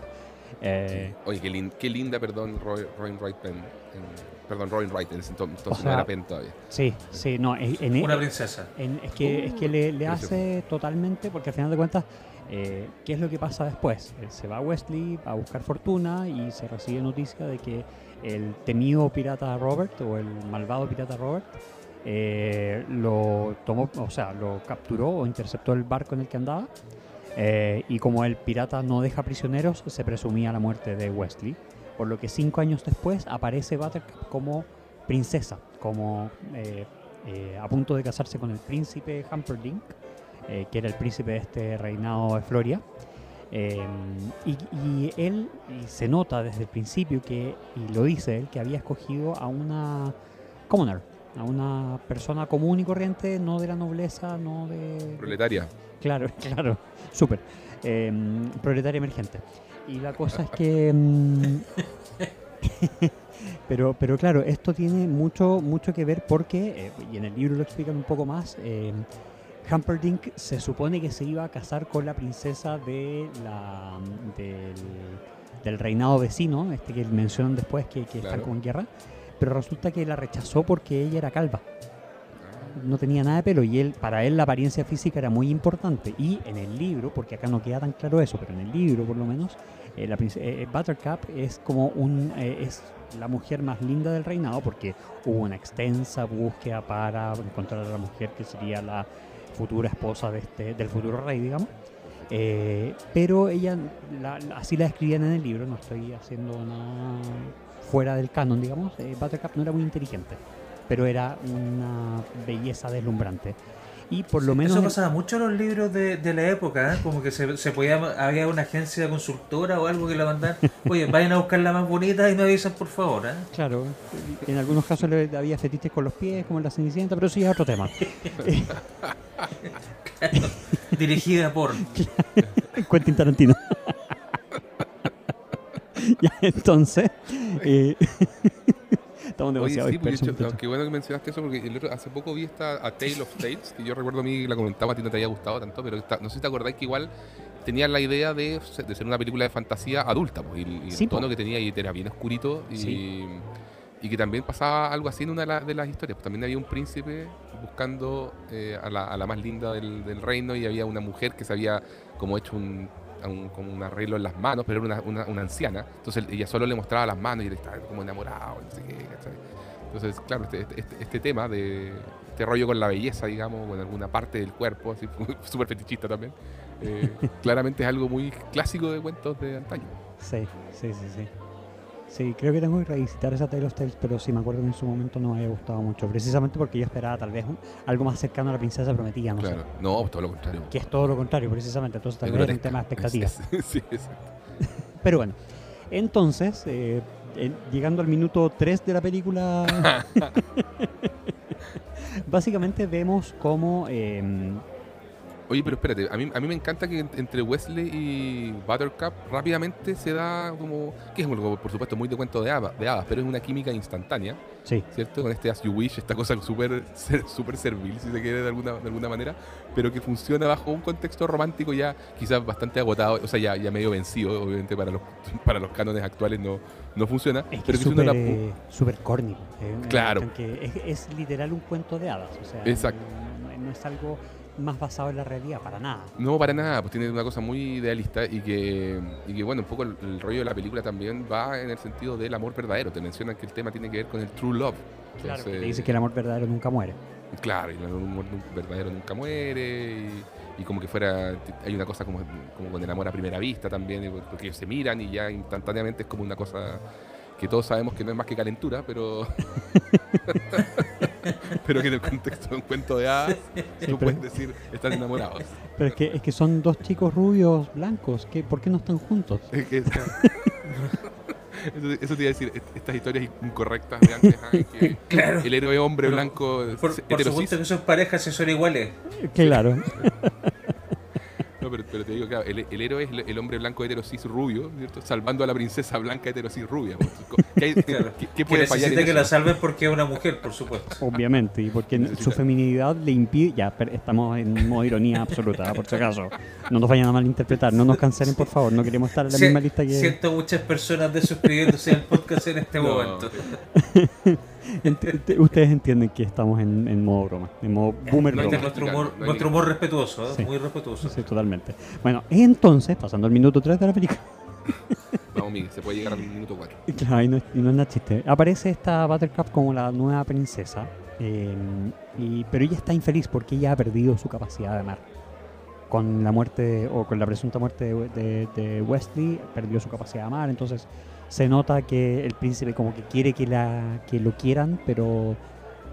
Eh, Oye, qué, lin- qué linda, perdón, Roy, Roy Wright Penn. en- perdón, Roy Wright, en ese entonces sea, no era Penn todavía. sí, sí, no, en, en- Una princesa. en- es que, es que le, le hace totalmente, porque al final de cuentas, eh, ¿qué es lo que pasa después? Eh, se va Wesley a buscar fortuna y se recibe noticia de que el temido pirata Robert o el malvado pirata Robert eh, lo tomó, o sea, lo capturó o interceptó el barco en el que andaba. eh, y como el pirata no deja prisioneros, se presumía la muerte de Wesley. Por lo que cinco años después aparece Buttercup como princesa, como eh, eh, a punto de casarse con el príncipe Humperdinck, eh, que era el príncipe de este reinado de Floria. Eh, y, y él, y se nota desde el principio que, y lo dice él, que había escogido a una commoner, a una persona común y corriente, no de la nobleza, no de... Proletaria. Claro, claro, súper. Eh, proletaria emergente. Y la cosa es que... mm, pero, pero claro, esto tiene mucho, mucho que ver porque, eh, y en el libro lo explican un poco más, Humperdinck se supone que se iba a casar con la princesa de la, del, del reinado vecino, este que mencionan después que, que están Claro. como en guerra, pero resulta que la rechazó porque ella era calva. No tenía nada de pelo y él para él la apariencia física era muy importante. Y en el libro porque acá no queda tan claro eso pero en el libro por lo menos eh, la eh, eh, Buttercup es como un eh, es la mujer más linda del reinado porque hubo una extensa búsqueda para encontrar a la mujer que sería la futura esposa de este del futuro rey digamos Eh, pero ella la- así la escribían en el libro no estoy haciendo nada fuera del canon digamos eh, Buttercup no era muy inteligente pero era una belleza deslumbrante. Y por lo menos... Eso pasaba mucho en los libros de, de la época, ¿eh? como que se, se podía, había una agencia consultora o algo que la mandaban, oye, vayan a buscar la más bonita y me avisan por favor. ¿eh? Claro, en algunos casos le- había fetiches con los pies, como en la Cenicienta, pero sí es otro tema. Dirigida por... Quentin Tarantino. ya, entonces, eh, Estamos Oye, demasiado sí, pues, qué bueno que mencionaste eso, porque el otro- hace poco vi esta A Tale of Tales, que yo recuerdo a mí la comentaba, a ti no te había gustado tanto, pero no sé si te acordáis que igual tenía la idea de, de ser una película de fantasía adulta, pues, y, y Sí, el tono po. que tenía ahí era bien oscurito, y, Sí. y que también pasaba algo así en una de, la- de las historias, pues también había un príncipe buscando eh, a, la, a la más linda del, del reino, y había una mujer que se había como hecho un, un- como un arreglo en las manos, pero era una, una- una anciana, entonces ella solo le mostraba las manos y él estaba como enamorado, no sé qué, ¿cachai? Entonces, claro, este, este- este- este tema de este rollo con la belleza, digamos, con alguna parte del cuerpo, así súper fetichista también, eh, claramente es algo muy clásico de cuentos de antaño. Sí, sí, sí, sí. Sí, creo que tengo que revisitar esa Tale of Tales, pero sí me acuerdo que en su momento no me había gustado mucho. Precisamente porque yo esperaba tal vez un- algo más cercano a la princesa prometida, no Claro, sé. no, pues todo lo contrario. Que es todo lo contrario, precisamente. Entonces tal Es vez era un tema de expectativas. Sí, sí, exacto. Pero bueno, entonces, eh, llegando al minuto 3 de la película, básicamente vemos cómo... eh, Oye, pero espérate, a mí, a mí me encanta que en- entre Wesley y Buttercup rápidamente se da como, que es algo, por supuesto, muy de cuento de hadas, de hadas, pero es una química instantánea, sí, ¿cierto? Con este As You Wish, esta cosa súper súper servil, si se quiere, de alguna, de alguna manera, pero que funciona bajo un contexto romántico ya quizás bastante agotado, o sea, ya, ya medio vencido, obviamente para los, para los cánones actuales no, no funciona, es que pero es súper eh, corny. eh, una Claro. que es, es literal un cuento de hadas. O sea, Exacto. No, no es algo más basado en la realidad, para nada. No, para nada, pues tiene una cosa muy idealista y que, y que bueno, un poco el, el rollo de la película también va en el sentido del amor verdadero. Te mencionan que el tema tiene que ver con el true love. Claro, Entonces, te dice que el amor verdadero nunca muere. Claro, y el amor verdadero nunca muere y, y como que fuera, hay una cosa como, como con el amor a primera vista también, porque ellos se miran y ya instantáneamente es como una cosa que todos sabemos que no es más que calentura, pero pero que en el contexto de un cuento de hadas tú pero- puedes decir están enamorados. Pero es que, es que son dos chicos rubios, blancos. ¿qué, ¿Por qué no están juntos? Es que- eso, eso te iba a decir, est- estas historias incorrectas de antes, que Claro. el héroe hombre Pero, blanco Por, supuesto que son parejas y son iguales. Claro. No, pero, pero te digo, claro, el, el héroe es el, el hombre blanco heterosis rubio, ¿cierto? Salvando a la princesa blanca heterosis rubia. pues. ¿Qué, hay- Claro. qué- qué Que puede fallar que la eso? salven porque es una mujer, por supuesto. Obviamente, y porque Necesita- su feminidad le impide. Ya, pero estamos en modo ironía absoluta, por si acaso. No nos vayan a malinterpretar, no nos cancelen, por favor. No queremos estar en la Si- misma lista que. Siento muchas personas desuscribiéndose del podcast en este No. momento. Ent- Ustedes entienden que estamos en, en modo broma, en modo boomer No hay Este broma. es nuestro humor, hay nuestro humor respetuoso, ¿eh? Sí. muy respetuoso. Sí, totalmente. Bueno, entonces, pasando al minuto 3 de la película. Vamos, Miguel, se puede llegar al minuto 4. Y Claro, y no, y no es nada chiste. Aparece esta Buttercup como la nueva princesa, eh, y, pero ella está infeliz porque ella ha perdido su capacidad de amar. Con la muerte, o con la presunta muerte de, de- de Wesley, perdió su capacidad de amar, entonces se nota que el príncipe como que quiere que, la, que lo quieran, pero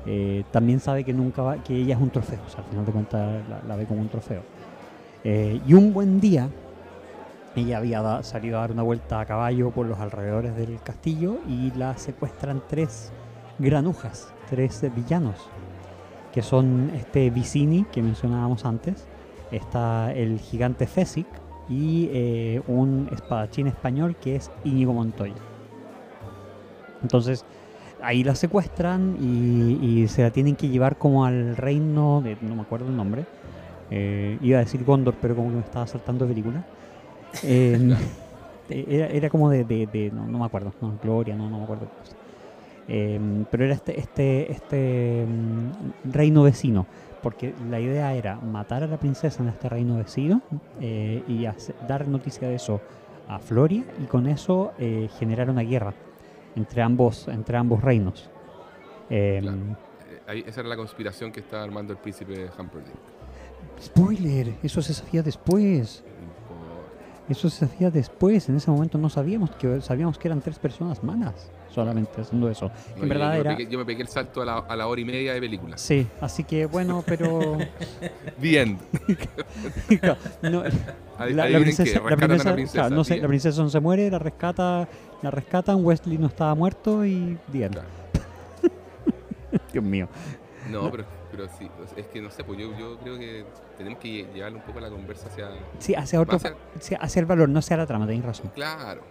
eh, también sabe que nunca va, que ella es un trofeo, o sea, al final de cuentas la, la ve como un trofeo. Eh, y un buen día, ella había da- salido a dar una vuelta a caballo por los alrededores del castillo y la secuestran tres granujas, tres villanos, que son este Vicini que mencionábamos antes, está el gigante Fesic y eh, un espadachín español que es Íñigo Montoya. Entonces ahí la secuestran y, y se la tienen que llevar como al reino de, no me acuerdo el nombre, eh, iba a decir Gondor, pero como que me estaba saltando de película. Eh, era, era como de, de- de- no, no me acuerdo, no, Gloria, no, no me acuerdo. Eh, pero era este, este, este mm, reino vecino, porque la idea era matar a la princesa en este reino vecino eh, y dar noticia de eso a Floria y con eso eh, generar una guerra entre ambos, entre ambos reinos. Eh, Claro. Eh, ahí- esa era la conspiración que estaba armando el príncipe Humperdinck. Spoiler, eso se sabía después. Eso se hacía después, en ese momento no sabíamos que sabíamos que eran tres personas malas solamente haciendo eso. No, en yo- verdad yo, era me pegué, yo me pegué el salto a la, a la hora y media de película. Sí, así que bueno, pero no, Adi- la, princesa, la princesa- la princesa. claro, no sé, la princesa no se muere, la rescata, la rescatan, Wesley no estaba muerto y bien. Claro. Dios mío. No, pero, pero sí, es que no sé, pues yo, yo creo que tenemos que lle- llevarle un poco la conversa hacia... Sí, hacia otro, hacia- hacia, hacia el valor, no hacia la trama, tenéis razón. Claro.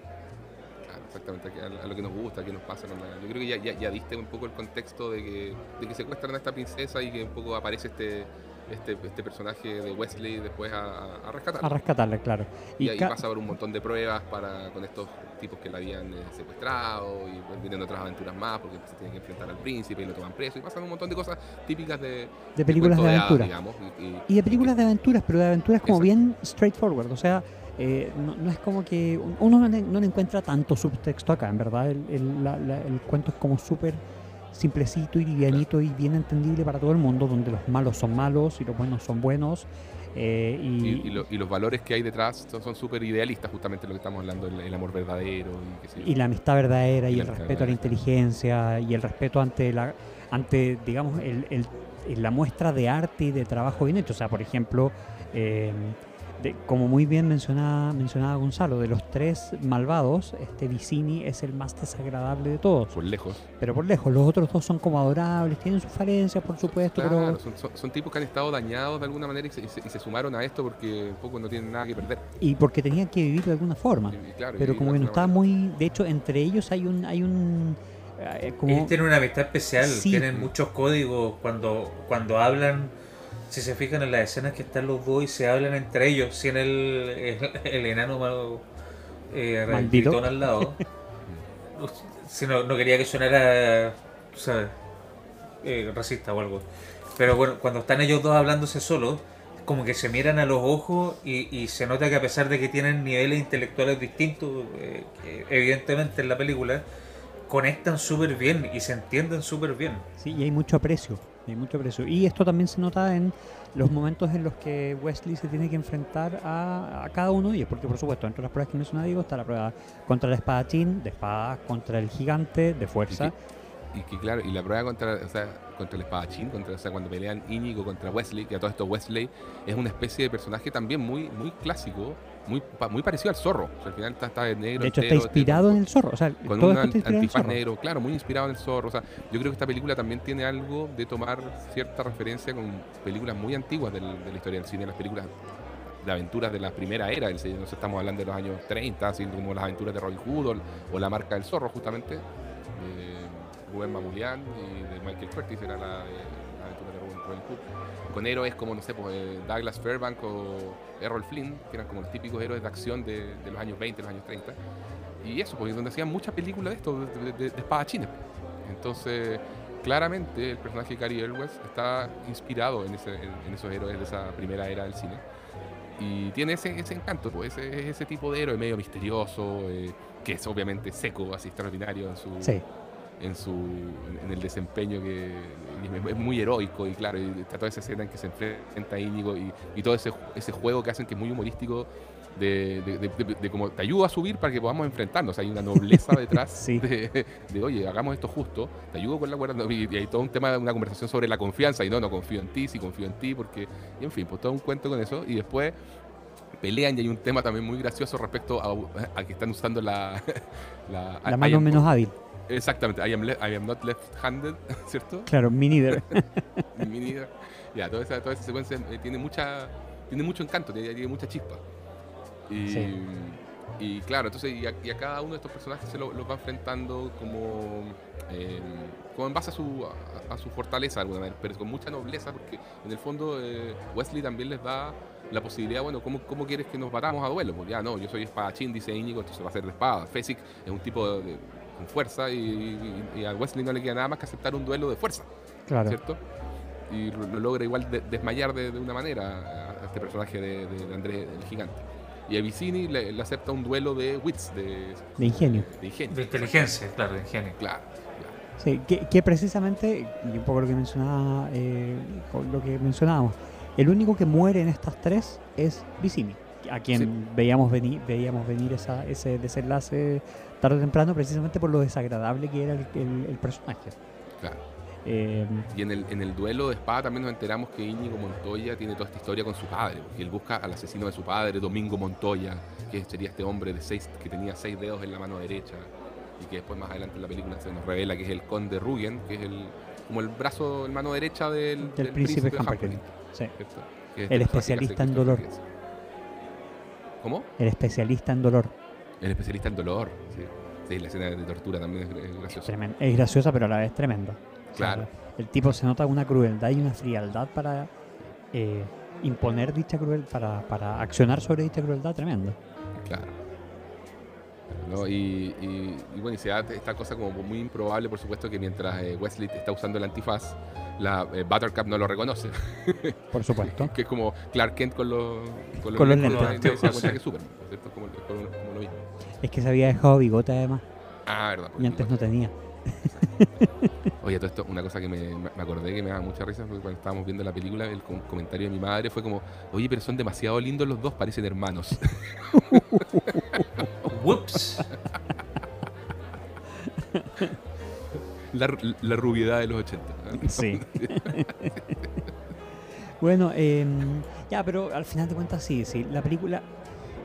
Exactamente, a, a lo que nos gusta, a que nos pasa. con yo creo que ya, ya, ya diste un poco el contexto de que, de que secuestran a esta princesa y que un poco aparece este, este, este personaje de Wesley después a, a- a rescatarla. A rescatarle, claro. Y, ahí ca- pasa por un montón de pruebas para, con estos tipos que la habían eh, secuestrado y pues, vienen otras aventuras más porque se tienen que enfrentar al príncipe y lo toman preso y pasan un montón de cosas típicas de, de películas de hadas, aventura. digamos. y- y- Y de películas de aventuras, pero de aventuras como Exacto. bien straightforward. O sea, eh, no, no es como que un- uno no le, no le encuentra tanto subtexto acá, en verdad. El, el- la- la- el cuento es como súper simplecito y livianito y bien entendible para todo el mundo, donde los malos son malos y los buenos son buenos. eh, y, y, y lo- y los valores que hay detrás son- súper idealistas, justamente lo que estamos hablando, el, el amor verdadero. Y, qué la amistad verdadera y, el respeto a la inteligencia y el respeto ante la ante digamos el, el- el- la muestra de arte y de trabajo bien hecho o sea por ejemplo eh, de- como muy bien mencionaba mencionaba Gonzalo de los tres malvados este Vicini es el más desagradable de todos por lejos. pero por lejos los otros dos son como adorables tienen sus falencias por supuesto Claro, pero son, son- son tipos que han estado dañados de alguna manera y se, y se- y se sumaron a esto porque un poco no tienen nada que perder. y porque tenían que vivir de alguna forma Y- claro, pero como que no estaba manera- muy de hecho entre ellos hay un hay un eh, como Ellos tienen una amistad especial, Sí. tienen muchos códigos cuando, cuando hablan. Si se fijan en las escenas que están los dos y se hablan entre ellos, sin el, el, el enano malo, eh, Maldito. al lado. si no, no quería que sonara, sabes, eh, racista o algo. Pero bueno, cuando están ellos dos hablándose solos, como que se miran a los ojos y, y se nota que a pesar de que tienen niveles intelectuales distintos, eh, evidentemente en la película, conectan súper bien y se entienden súper bien. Sí, y hay mucho aprecio, mucho. Y esto también se nota en los momentos en los que Wesley se tiene que enfrentar a, a cada uno de ellos, porque por supuesto, entre las pruebas que mencionaba Diego está la prueba contra el espadachín, de espada, contra el gigante, de fuerza. Y que claro, y la prueba contra, contra el espadachín, contra, o sea, cuando pelean Íñigo contra Wesley, que a todo esto Wesley es una especie de personaje también muy, muy clásico, muy, muy parecido al zorro. O sea, al final está, está de negro. de hecho, está inspirado en el zorro. O sea, con todo un antifaz negro, claro, muy inspirado en el zorro. O sea, yo creo que esta película también tiene algo de tomar cierta referencia con películas muy antiguas del- de la historia del cine, las películas de aventuras de la primera era del cine. No sé, estamos hablando de los años 30, así como las aventuras de Robin Hood o, o La marca del zorro, justamente, de Rubén y de Michael Curtis, era la, eh, la aventura de Robin, Robin Hood. Con héroes como, no sé, pues, eh, Douglas Fairbank o Errol Flynn, que eran como los típicos héroes de acción de, los años 20, los años 30. Y eso, porque donde hacían muchas películas de esto, de, de- de. Entonces, claramente el personaje de Cary Elwes está inspirado en, esos héroes de esa primera era del cine. Y tiene ese, ese encanto, pues, ese, ese tipo de héroe medio misterioso, eh, que es obviamente seco, así extraordinario en su, Sí, en su en el desempeño que es muy heroico y claro y está toda esa escena en que se enfrenta a Íñigo y, y todo ese, ese juego que hacen que es muy humorístico de, de, de- de- de como te ayudo a subir para que podamos enfrentarnos hay una nobleza detrás Sí. de, de, oye hagamos esto justo te ayudo con la cuerda y, y hay todo un tema una conversación sobre la confianza y no no confío en ti sí confío en ti porque y en fin pues todo un cuento con eso y después pelean y hay un tema también muy gracioso respecto a, a que están usando la la, la mano menos hábil. Exactamente, I am, le- I am not left-handed, ¿cierto? Claro, me neither. Mi vida. Ya, toda esa, toda esa secuencia eh, tiene mucha tiene mucho encanto, tiene, tiene mucha chispa. Y, Sí. y claro, entonces y a, y a cada uno de estos personajes se lo- los va enfrentando como, eh, como en base a su, a, a su fortaleza de alguna manera, pero con mucha nobleza, porque en el fondo eh, Wesley también les da la posibilidad, bueno, ¿cómo, ¿cómo quieres que nos batamos a duelo? Porque ya no, yo soy espadachín, dice Íñigo, entonces va a ser de espada. Fesic es un tipo de- con fuerza y, y- y a Wesley no le queda nada más que aceptar un duelo de fuerza. Claro. ¿cierto? Y lo, lo logra igual de- desmayar de, de una manera a, a este personaje de, de- Andrés el gigante. Y a Vicini le, le acepta un duelo de wits, de, De ingenio. de ingenio. De inteligencia, claro, de ingenio. Claro, Sí, que, que precisamente, y un poco lo que mencionaba, eh, lo que mencionábamos, el único que muere en estas tres es Vicini, a quien Sí. veíamos venir, veíamos venir esa, ese desenlace tarde o temprano, precisamente por lo desagradable que era el, el- el personaje. claro. Eh, Y en el, en el duelo de espada también nos enteramos que Íñigo Montoya tiene toda esta historia con su padre, porque él busca al asesino de su padre, Domingo Montoya, que sería este hombre de seis, que tenía seis dedos en la mano derecha, y que después más adelante en la película se nos revela que es el conde Rugen, que es el, como el brazo, el mano derecha del, Del príncipe Humperdinck. Humperdinck, sí, El especialista en dolor. ¿Cómo? el especialista en dolor. El especialista en dolor, sí. Sí, la escena de tortura también es, es graciosa. Es graciosa, pero a la vez tremenda. O sea, Claro. el tipo se nota una crueldad y una frialdad para eh, imponer dicha crueldad, para, para accionar sobre dicha crueldad tremenda. Claro. ¿no? Y, y- y bueno, y se da esta cosa como muy improbable, por supuesto, que mientras eh, Wesley está usando el antifaz, la eh, Buttercup no lo reconoce. Por supuesto. que es como Clark Kent con los, con Con los lentes, lentes. y se da cuenta que es Superman, ¿no es cierto? Como. Es que se había dejado bigote además Ah, verdad. y antes no tenía. Oye, todo esto, una cosa que me, me acordé que me da mucha risa fue cuando estábamos viendo la película, el com- comentario de mi madre fue como, oye, pero son demasiado lindos los dos, parecen hermanos. Whoops. la, la rubiedad de los 80. ¿no? Sí. bueno, eh, ya, pero al final de cuentas sí, sí. La película,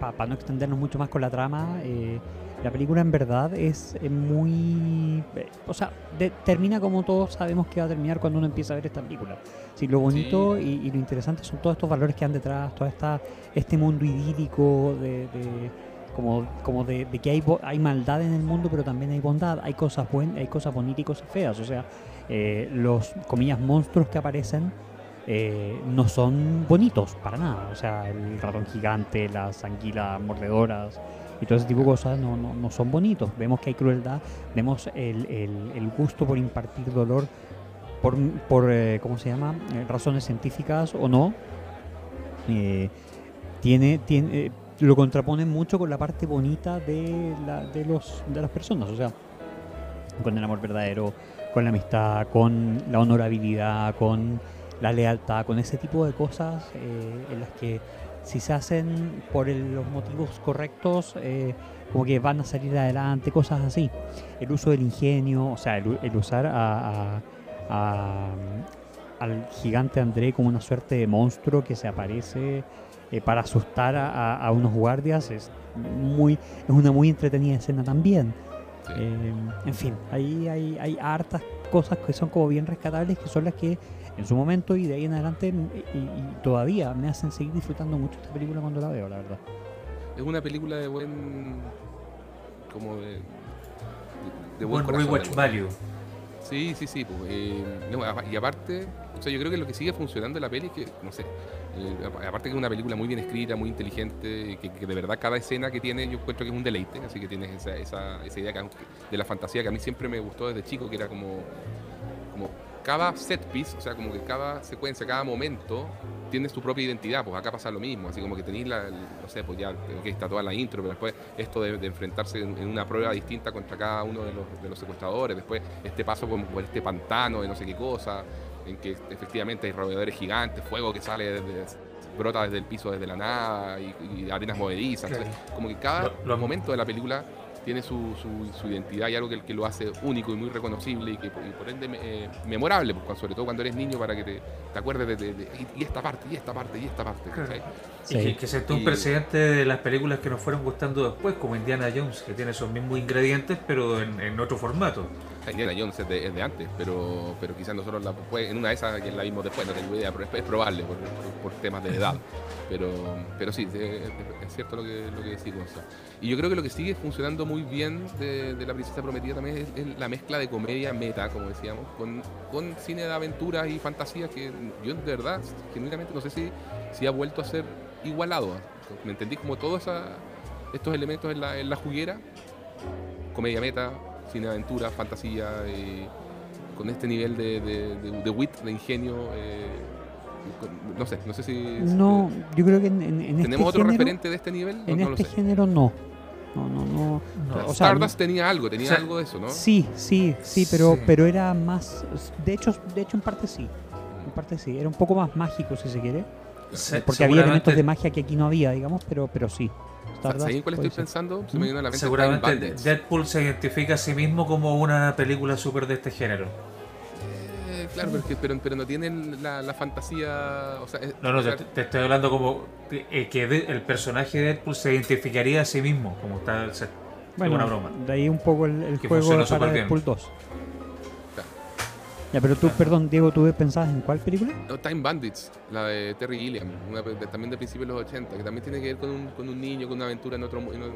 para no extendernos mucho más con la trama, eh, la película en verdad es eh, muy... eh, o sea, de- termina como todos sabemos que va a terminar cuando uno empieza a ver esta película. Sí, lo bonito y, y lo interesante son todos estos valores que han detrás, toda esta este mundo idílico de, de- como, como de, de que hay, hay maldad en el mundo, pero también hay bondad, hay cosas buenas, hay cosas bonitas y cosas feas. O sea, eh, los comillas monstruos que aparecen eh, no son bonitos para nada. O sea, el ratón gigante, las anguilas mordedoras y todo ese tipo de cosas no, no, no son bonitos. Vemos que hay crueldad, vemos el, el- el gusto por impartir dolor por, por eh, ¿cómo se llama? Eh, razones científicas o no. Eh, tiene, tiene, lo contrapone mucho con la parte bonita de, la, de, los, de las personas. O sea, con el amor verdadero, con la amistad, con la honorabilidad, con la lealtad, con ese tipo de cosas eh, en las que si se hacen por el- los motivos correctos, eh, como que van a salir adelante, cosas así. El uso del ingenio, o sea, el, usar a, a- a- al gigante André como una suerte de monstruo que se aparece eh, para asustar a, unos guardias es muy es una muy entretenida escena también. Sí. Eh, en fin, ahí hay, hay hartas cosas que son como bien rescatables, que son las que en su momento y de ahí en adelante y, y todavía me hacen seguir disfrutando mucho esta película cuando la veo, la verdad. Es una película de buen. como de. de, de Buen corazón, rewatch buen- value. Sí, sí, sí. pues, eh, no, y aparte, o sea, yo creo que lo que sigue funcionando en la peli es que, no sé, eh, apa- aparte que es una película muy bien escrita, muy inteligente, que, que de verdad cada escena que tiene yo encuentro que es un deleite, así que tienes esa, esa, esa idea que- de la fantasía que a mí siempre me gustó desde chico, que era como, como cada set piece, o sea, como que cada secuencia, cada momento tiene su propia identidad, pues acá pasa lo mismo, así como que tenéis la, el- no sé, pues ya ok, está toda la intro, pero después esto de, de enfrentarse en, en una prueba distinta contra cada uno de los, de los secuestradores, después este paso por, por este pantano de no sé qué cosa, en que efectivamente hay roedores gigantes, fuego que sale desde, brota desde el piso desde la nada y, y arenas movedizas, Claro. entonces, como que cada momento de la película tiene su, su, su identidad y algo que, que lo hace único y muy reconocible y que y por ende eh, memorable, pues, sobre todo cuando eres niño para que te, te acuerdes de, de- de- y, y esta parte, y esta parte, y esta parte. Y que, que sentó un precedente de las películas que nos fueron gustando después, como Indiana Jones, que tiene esos mismos ingredientes, pero en, en otro formato. Indiana Jones es de, es de antes, pero, pero quizás nosotros la, pues, en una de esas que la vimos después, no tengo idea, pero es, es probable por, temas de edad. Pero, pero sí, es, cierto lo que, lo que decís, Gonzalo. Y yo creo que lo que sigue funcionando muy bien de, La Princesa Prometida también es, la mezcla de comedia meta, como decíamos, con, con cine de aventuras y fantasía que yo de verdad, genuinamente, no sé si, si ha vuelto a ser igualado. ¿Me entendí? Como todos estos elementos en la, en la juguera, comedia meta, cine de aventura, fantasía, eh, con este nivel de, de, de- de wit, de ingenio. eh, con- no sé, no sé si. No, yo creo que en, en- en ¿Tenemos este otro género, referente de este nivel? No, en no lo este sé. género no. No, no, no. No. O sea, Stardust tenía algo, tenía o sea, algo de eso, ¿no? Sí, sí, sí, pero, Sí. pero era más. De hecho, de hecho, en parte sí. En parte sí. Era un poco más mágico, si se quiere. Se- Porque había elementos de magia que aquí no había, digamos, pero, pero sí. ¿Saben cuál estoy ser. pensando? Se me vino a la mente Time Seguramente. Deadpool se identifica a sí mismo como una película súper de este género. Eh, claro, pero, es que- pero, pero no tienen la, la fantasía. O sea, es- No, no, o sea, te, te estoy hablando como eh, que de- el personaje de Deadpool se identificaría a sí mismo, como está. se- Bueno, una broma. de ahí un poco el, el Que juego para. Deadpool 2. Ya, pero tú, perdón, Diego, ¿tú pensabas en cuál película? No, Time Bandits, la de Terry Gilliam, una de- también de principios de los 80, que también tiene que ver con un, con un niño, con una aventura en otro, en, en-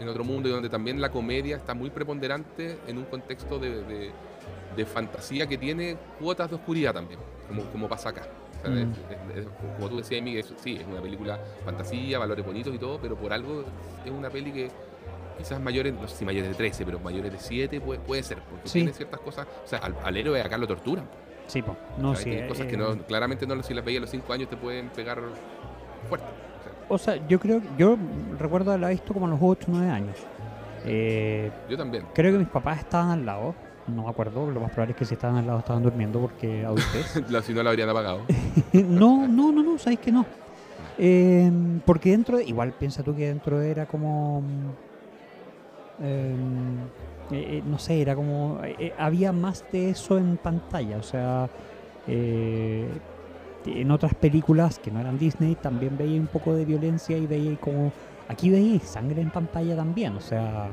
en otro mundo, y donde también la comedia está muy preponderante en un contexto de, de- de fantasía que tiene cuotas de oscuridad también, como, como pasa acá. O sea, Mm. es- es- es- como tú decías, Miguel, sí, es una película fantasía, valores bonitos y todo, pero por algo es una peli que quizás mayores, no sé si mayores de 13, pero mayores de 7 puede, puede ser, porque Sí. tiene ciertas cosas, o sea, al, al héroe acá lo torturan. Sí, po. No, sí. hay cosas que eh, no, claramente no, si las veías a los 5 años te pueden pegar fuerte. O sea, O sea, yo creo, yo recuerdo haberla visto como a los 8 o 9 años. Eh, yo también. creo que mis papás estaban al lado. No me acuerdo, lo más probable es que si estaban al lado estaban durmiendo porque adultez. La- si no la habrían apagado. no, no, no, no, sabéis que no. Eh, porque dentro, de- igual piensa tú que dentro era como. Mm, eh, eh, no sé, era como. eh, había más de eso en pantalla, o sea. eh, en otras películas que no eran Disney también veía un poco de violencia y veía como. Aquí veía sangre en pantalla también, o sea.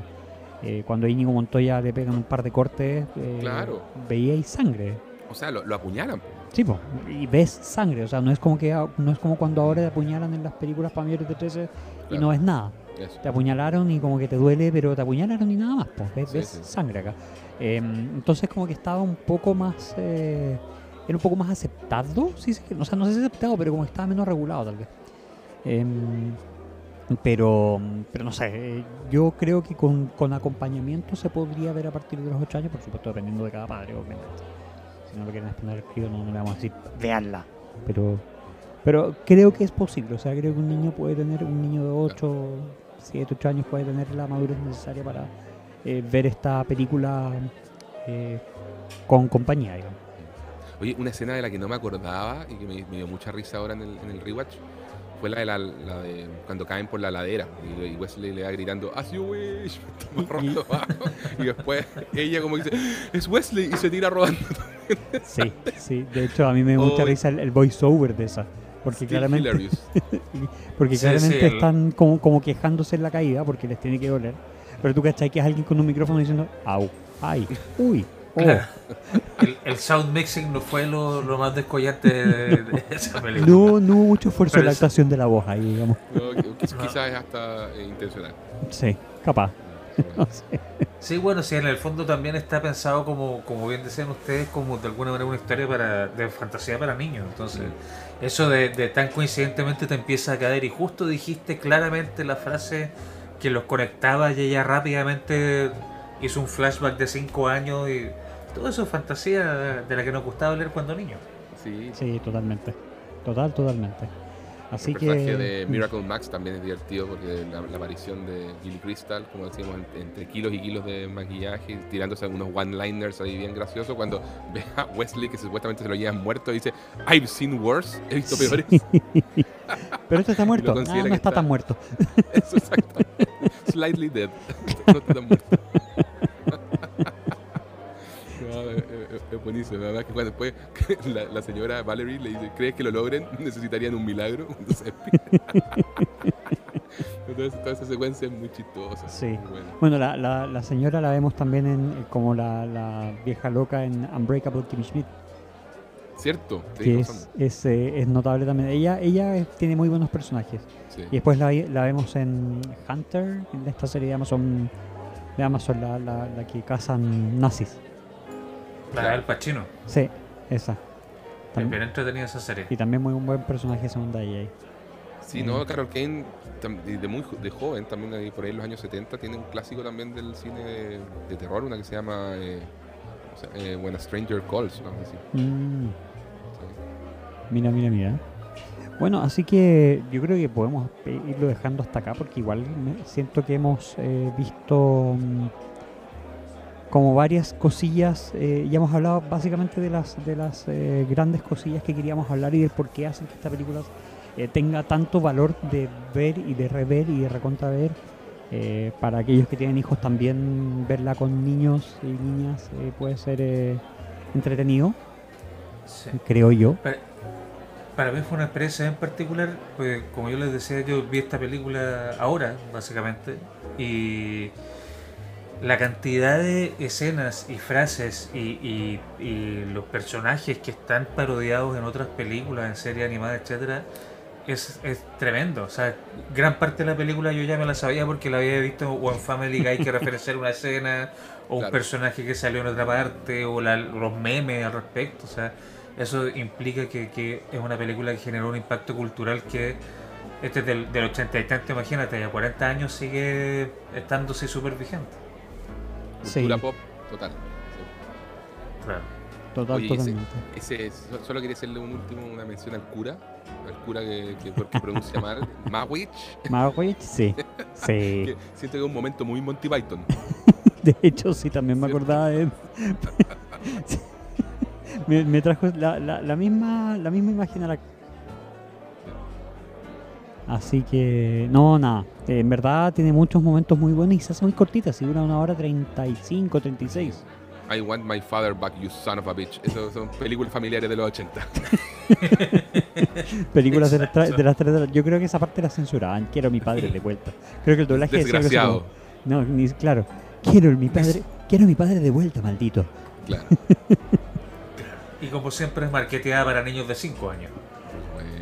eh, cuando a Íñigo Montoya le pegan un par de cortes, eh, Claro. veíais sangre. O sea, lo, lo apuñalan. Sí, po, y ves sangre, o sea, no es como que no es como cuando ahora apuñalan en las películas para mayores de 13 y no ves nada. Eso. Te apuñalaron y como que te duele, pero te apuñalaron y nada más, pues ves, Sí, ves sí. sangre acá. Em, entonces como que estaba un poco más eh, era un poco más aceptado, sí, sí, o sea, no sé si aceptado, pero como que estaba menos regulado tal vez. Em, pero, pero no sé, eh, yo creo que con, con acompañamiento se podría ver a partir de los 8 años, por supuesto, dependiendo de cada padre, obviamente. Si no lo quieren exponer al crío, no, no le vamos a decir, veanla. Pero, pero creo que es posible, o sea, creo que un niño puede tener, un niño de 8, 7, 8 años puede tener la madurez necesaria para eh, ver esta película eh, con compañía, digamos. Oye, una escena de la que no me acordaba y que me, me dio mucha risa ahora en el, en el rewatch fue la de, la, la de cuando caen por la ladera y, Wesley le va gritando As you wish Estamos robando abajo. y después ella como dice es Wesley y se tira robando Sí, sí, de hecho a mí me da mucha Oh, risa el, el voiceover de esa. Porque Still claramente, porque Sí, claramente sí, el- están como, como quejándose en la caída porque les tiene que doler. Pero tú cachai que es alguien con un micrófono diciendo, au, ay, uy, oh. Claro. El, el sound mixing no fue lo, lo más descollante de, de esa película. No, no hubo mucho esfuerzo en Pero la es- actuación de la voz ahí, digamos. No, qui- quiz- quizás es hasta eh, intencional. Sí, capaz. No sé. Sí, bueno, sí, en el fondo también está pensado como, como bien decían ustedes, como de alguna manera una historia para, de fantasía para niños. Entonces, eso de, de tan coincidentemente te empieza a caer y justo dijiste claramente la frase que los conectaba y ella rápidamente hizo un flashback de 5 años y todo eso es fantasía de la que nos gustaba leer cuando niños. Sí. Sí, totalmente. Total, totalmente. Así el que... personaje de Miracle Max también es divertido porque la, la aparición de Billy Crystal, como decíamos, en- entre kilos y kilos de maquillaje, tirándose algunos one-liners ahí bien graciosos, cuando ve a Wesley que supuestamente se lo llevan muerto y dice, I've seen worse, he visto peores. Pero este está muerto. Ah, no está está- tan muerto. Eso exacto. Slightly dead. No está tan muerto. No, es, es- es buenísimo. Además que después la, la señora Valerie le dice, ¿crees que lo logren? Necesitarían un milagro. Entonces, Entonces, toda esa secuencia es muy chistosa. Sí. muy buena. Bueno, la, la, la señora la vemos también en, eh, como la, la vieja loca en Unbreakable Kimmy Schmidt, Cierto, que es, es, eh, es notable también. Ella, ella tiene muy buenos personajes. Sí. Y después la, la vemos en Hunter, en esta serie de Amazon, de Amazon la, la, la que cazan nazis. La del Pacino. Sí, esa. Es Tam- bien entretenida esa serie. y también muy un buen personaje segunda ella ahí. Sí, no, Carol Kane, de, muy de joven, también ahí por ahí en los años 70, tiene un clásico también del cine de, de terror, una que se llama eh, o sea, eh, When a Stranger Calls, vamos a decir. Mm, Sí. mira, mira, mira. Bueno, así que yo creo que podemos eh, irlo dejando hasta acá porque igual me- siento que hemos eh, visto mm, como varias cosillas. eh, ya hemos hablado básicamente de las de las eh, grandes cosillas que queríamos hablar y del por qué hacen que esta película eh, tenga tanto valor de ver y de rever y de recontraver. Eh, para aquellos que tienen hijos también verla con niños y niñas eh, puede ser eh, entretenido, Sí. creo yo. Para, para mí fue una experiencia en particular, pues como yo les decía, yo vi esta película ahora, básicamente, y la cantidad de escenas y frases y, y- y los personajes que están parodiados en otras películas, en series animadas, etcétera, es, es tremendo. O sea, gran parte de la película yo ya me la sabía porque la había visto o en Family Guy que referenciar una escena, o un personaje que salió en otra parte, o la- los memes al respecto. O sea, eso implica que, que es una película que generó un impacto cultural que este es del, del 80 y tanto, imagínate, ya 40 años sigue estándose súper vigente. Sí. Cultura pop total. sí. Claro. Total, Oye, totalmente. ese- so- solo quería hacerle un último, una mención al cura, al cura que, que porque pronuncia mal, Mawich, Marwich, sí. Sí. que siento que es un momento muy Monty Python. De hecho, sí, también me acordaba de él. me, me trajo la, la- la misma, la misma imagen a la... Así que, no, nada. En verdad tiene muchos momentos muy buenos y se hace muy cortita, si dura una hora 35, 36. I want my father back, you son of a bitch. Esas son películas familiares de los 80. Películas de las, Exacto. de las tres de la- Yo creo que esa parte la censuraban. Quiero a mi padre de vuelta. Creo que el doblaje algo así Desgraciado. como- No, ni, claro. Quiero a mi padre, quiero a mi padre de vuelta, maldito. Claro. Y como siempre es marketeada para niños de 5 años.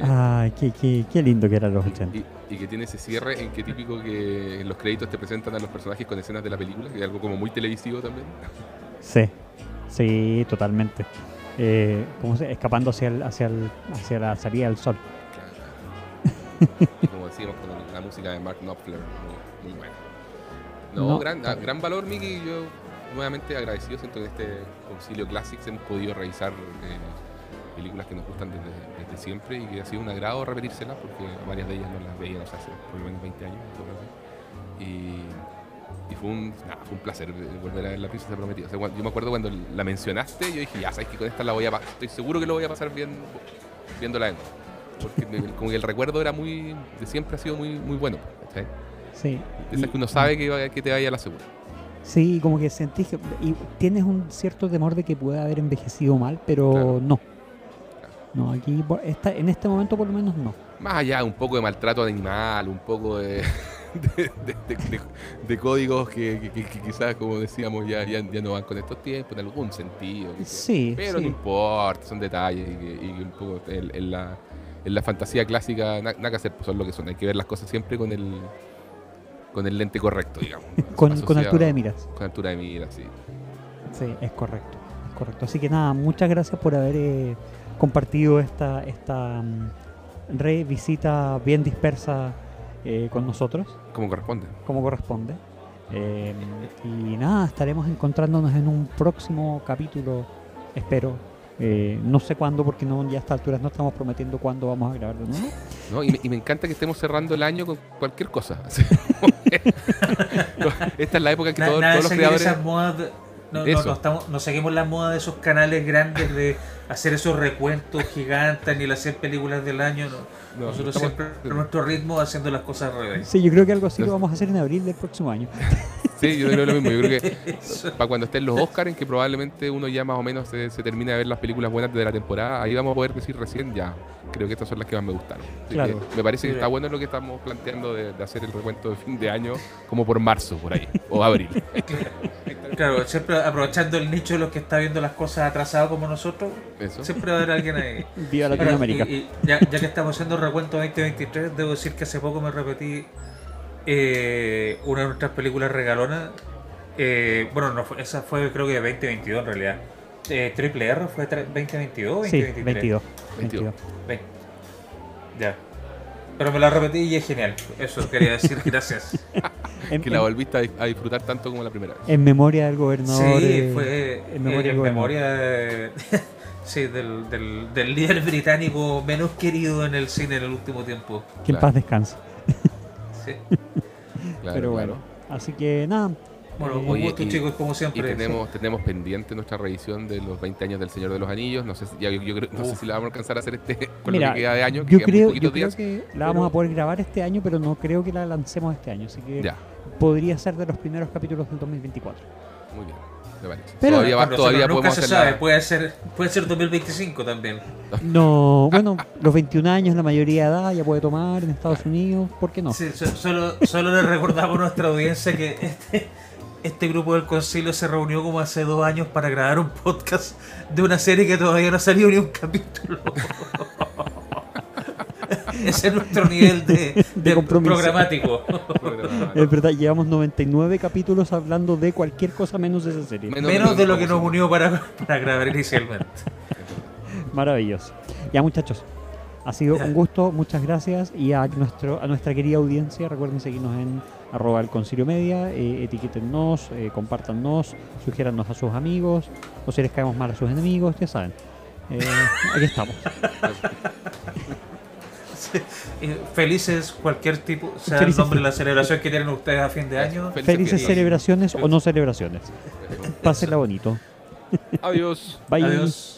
Ay, qué, qué, qué lindo que eran los 80. Y, y que tiene ese cierre en que típico que en los créditos te presentan a los personajes con escenas de la película, que es algo como muy televisivo también. Sí, sí, totalmente. Eh, ¿cómo se? Escapando hacia, el, hacia, el, hacia la salida del sol. Claro. Y como decíamos con la música de Mark Knopfler, muy, muy buena. No, No, gran, ah, gran valor, Miki. Yo nuevamente agradecido. Siento que este Concilio Classics hemos podido revisar eh, películas que nos gustan desde, desde siempre y que ha sido un agrado repetírselas porque varias de ellas no las veíamos hace por lo menos 20 años. Y, y fue, un, fue un placer volver a ver La Princesa Prometida. O sea, cuando- yo me acuerdo cuando la mencionaste, yo dije, ya sabes que con esta la voy a pasar. Estoy seguro que lo voy a pasar bien viéndola de nuevo. Porque me- como que el recuerdo era muy. de siempre ha sido muy, muy bueno. Sí. Esa y- que uno sabe que, te vaya a la segura. Sí, como que sentís que. Y tienes un cierto temor de que pueda haber envejecido mal, pero Claro. no. No, aquí, esta, en este momento por lo menos no. Más allá, un poco de maltrato animal, un poco de, de, de- de- de códigos que, que- que- que quizás, como decíamos, ya, ya, ya no van con estos tiempos, en algún sentido. Sí, Pero sí. no importa, son detalles y y un poco en, en la, en la fantasía clásica na- nada que hacer, pues son lo que son. Hay que ver las cosas siempre con el con el lente correcto, digamos. Con, altura de miras. Con altura de miras, sí. Sí, es correcto. Es correcto. Así que nada, muchas gracias por haber eh, compartido esta, esta mm, revisita bien dispersa eh, con nosotros, Como corresponde. como corresponde. Eh, y nada, estaremos encontrándonos en un próximo capítulo, espero. Eh, no sé cuándo, porque no, ya a estas alturas no estamos prometiendo cuándo vamos a grabar de nuevo. ¿no? Y, me, y me encanta que estemos cerrando el año con cualquier cosa. Esta es la época en que Na- todo- nada de todos los creadores... no, no, Eso. no estamos, no seguimos las modas de esos canales grandes de hacer esos recuentos gigantes ni el hacer películas del año. no. No, Nosotros estamos- siempre a nuestro ritmo haciendo las cosas al revés. Sí, yo creo que algo así lo vamos a hacer en abril del próximo año. Sí, yo creo lo mismo. Yo creo que para cuando estén los Oscars, en que probablemente uno ya más o menos se, se termina de ver las películas buenas de la temporada, ahí vamos a poder decir recién ya. Creo que estas son las que más me gustaron. Así Claro. que me parece que está bueno lo que estamos planteando de, de hacer el recuento de fin de año como por marzo, por ahí, o abril. Claro, siempre aprovechando el nicho de los que está viendo las cosas atrasados como nosotros, Eso. siempre va a haber alguien ahí. Viva Ahora, Latinoamérica. y- y ya, ya que estamos haciendo recuento 2023, debo decir que hace poco me repetí eh, una de nuestras películas regalonas. Eh, bueno, no fue, esa fue creo que 2022 en realidad. Eh, Triple R fue tra- 2022 o Sí, 2023. 22. 22. 22. Ve- Ya. Pero me la repetí y es genial. Eso quería decir, gracias. Que la volviste a, a disfrutar tanto como la primera vez. en memoria del gobernador. Sí, fue en memoria en de- sí, del, del, del líder británico menos querido en el cine en el último tiempo. Que en Claro. paz descanse. Sí. Claro, Pero bueno, claro. así que nada. Bueno, eh, un gusto y- chicos, como Y siempre. tenemos, tenemos pendiente nuestra revisión de los 20 años del Señor de los Anillos. No sé si, ya, yo, yo creo- no sé si la vamos a alcanzar a hacer este con Mira, lo que queda de año. que yo creo, yo creo días. que la vamos pero- a poder grabar este año, pero no creo que la lancemos este año. Así que Ya, podría ser de los primeros capítulos del 2024. muy bien. Me parece. Pero- todavía va- todavía nunca podemos se hacer sabe, la- puede ser, puede ser 2025 también. No, bueno, los 21 años, la mayoría de edad, ya puede tomar en Estados Unidos, ¿por qué no? Sí, so- solo, solo le recordamos a nuestra audiencia que este, este grupo del concilio se reunió como hace dos años para grabar un podcast de una serie que todavía no ha salido ni un capítulo. Ese es nuestro nivel de, De de compromiso. programático. Es verdad, llevamos 99 capítulos hablando de cualquier cosa menos de esa serie. Menos Menos de lo que nos unió para, para grabar inicialmente. Maravilloso. Ya muchachos, ha sido un gusto, muchas gracias y a nuestro a nuestra querida audiencia, recuerden seguirnos en arroba el concilio media, eh, etiquétennos, eh, compártannos, sugiérannos a sus amigos, o si les caemos mal a sus enemigos, ya saben. Eh, aquí estamos. Felices cualquier tipo, sea el nombre de la celebración que tienen ustedes a fin de año. Felices celebraciones o no celebraciones. Pásenla bonito. Adiós. Bye. Adiós.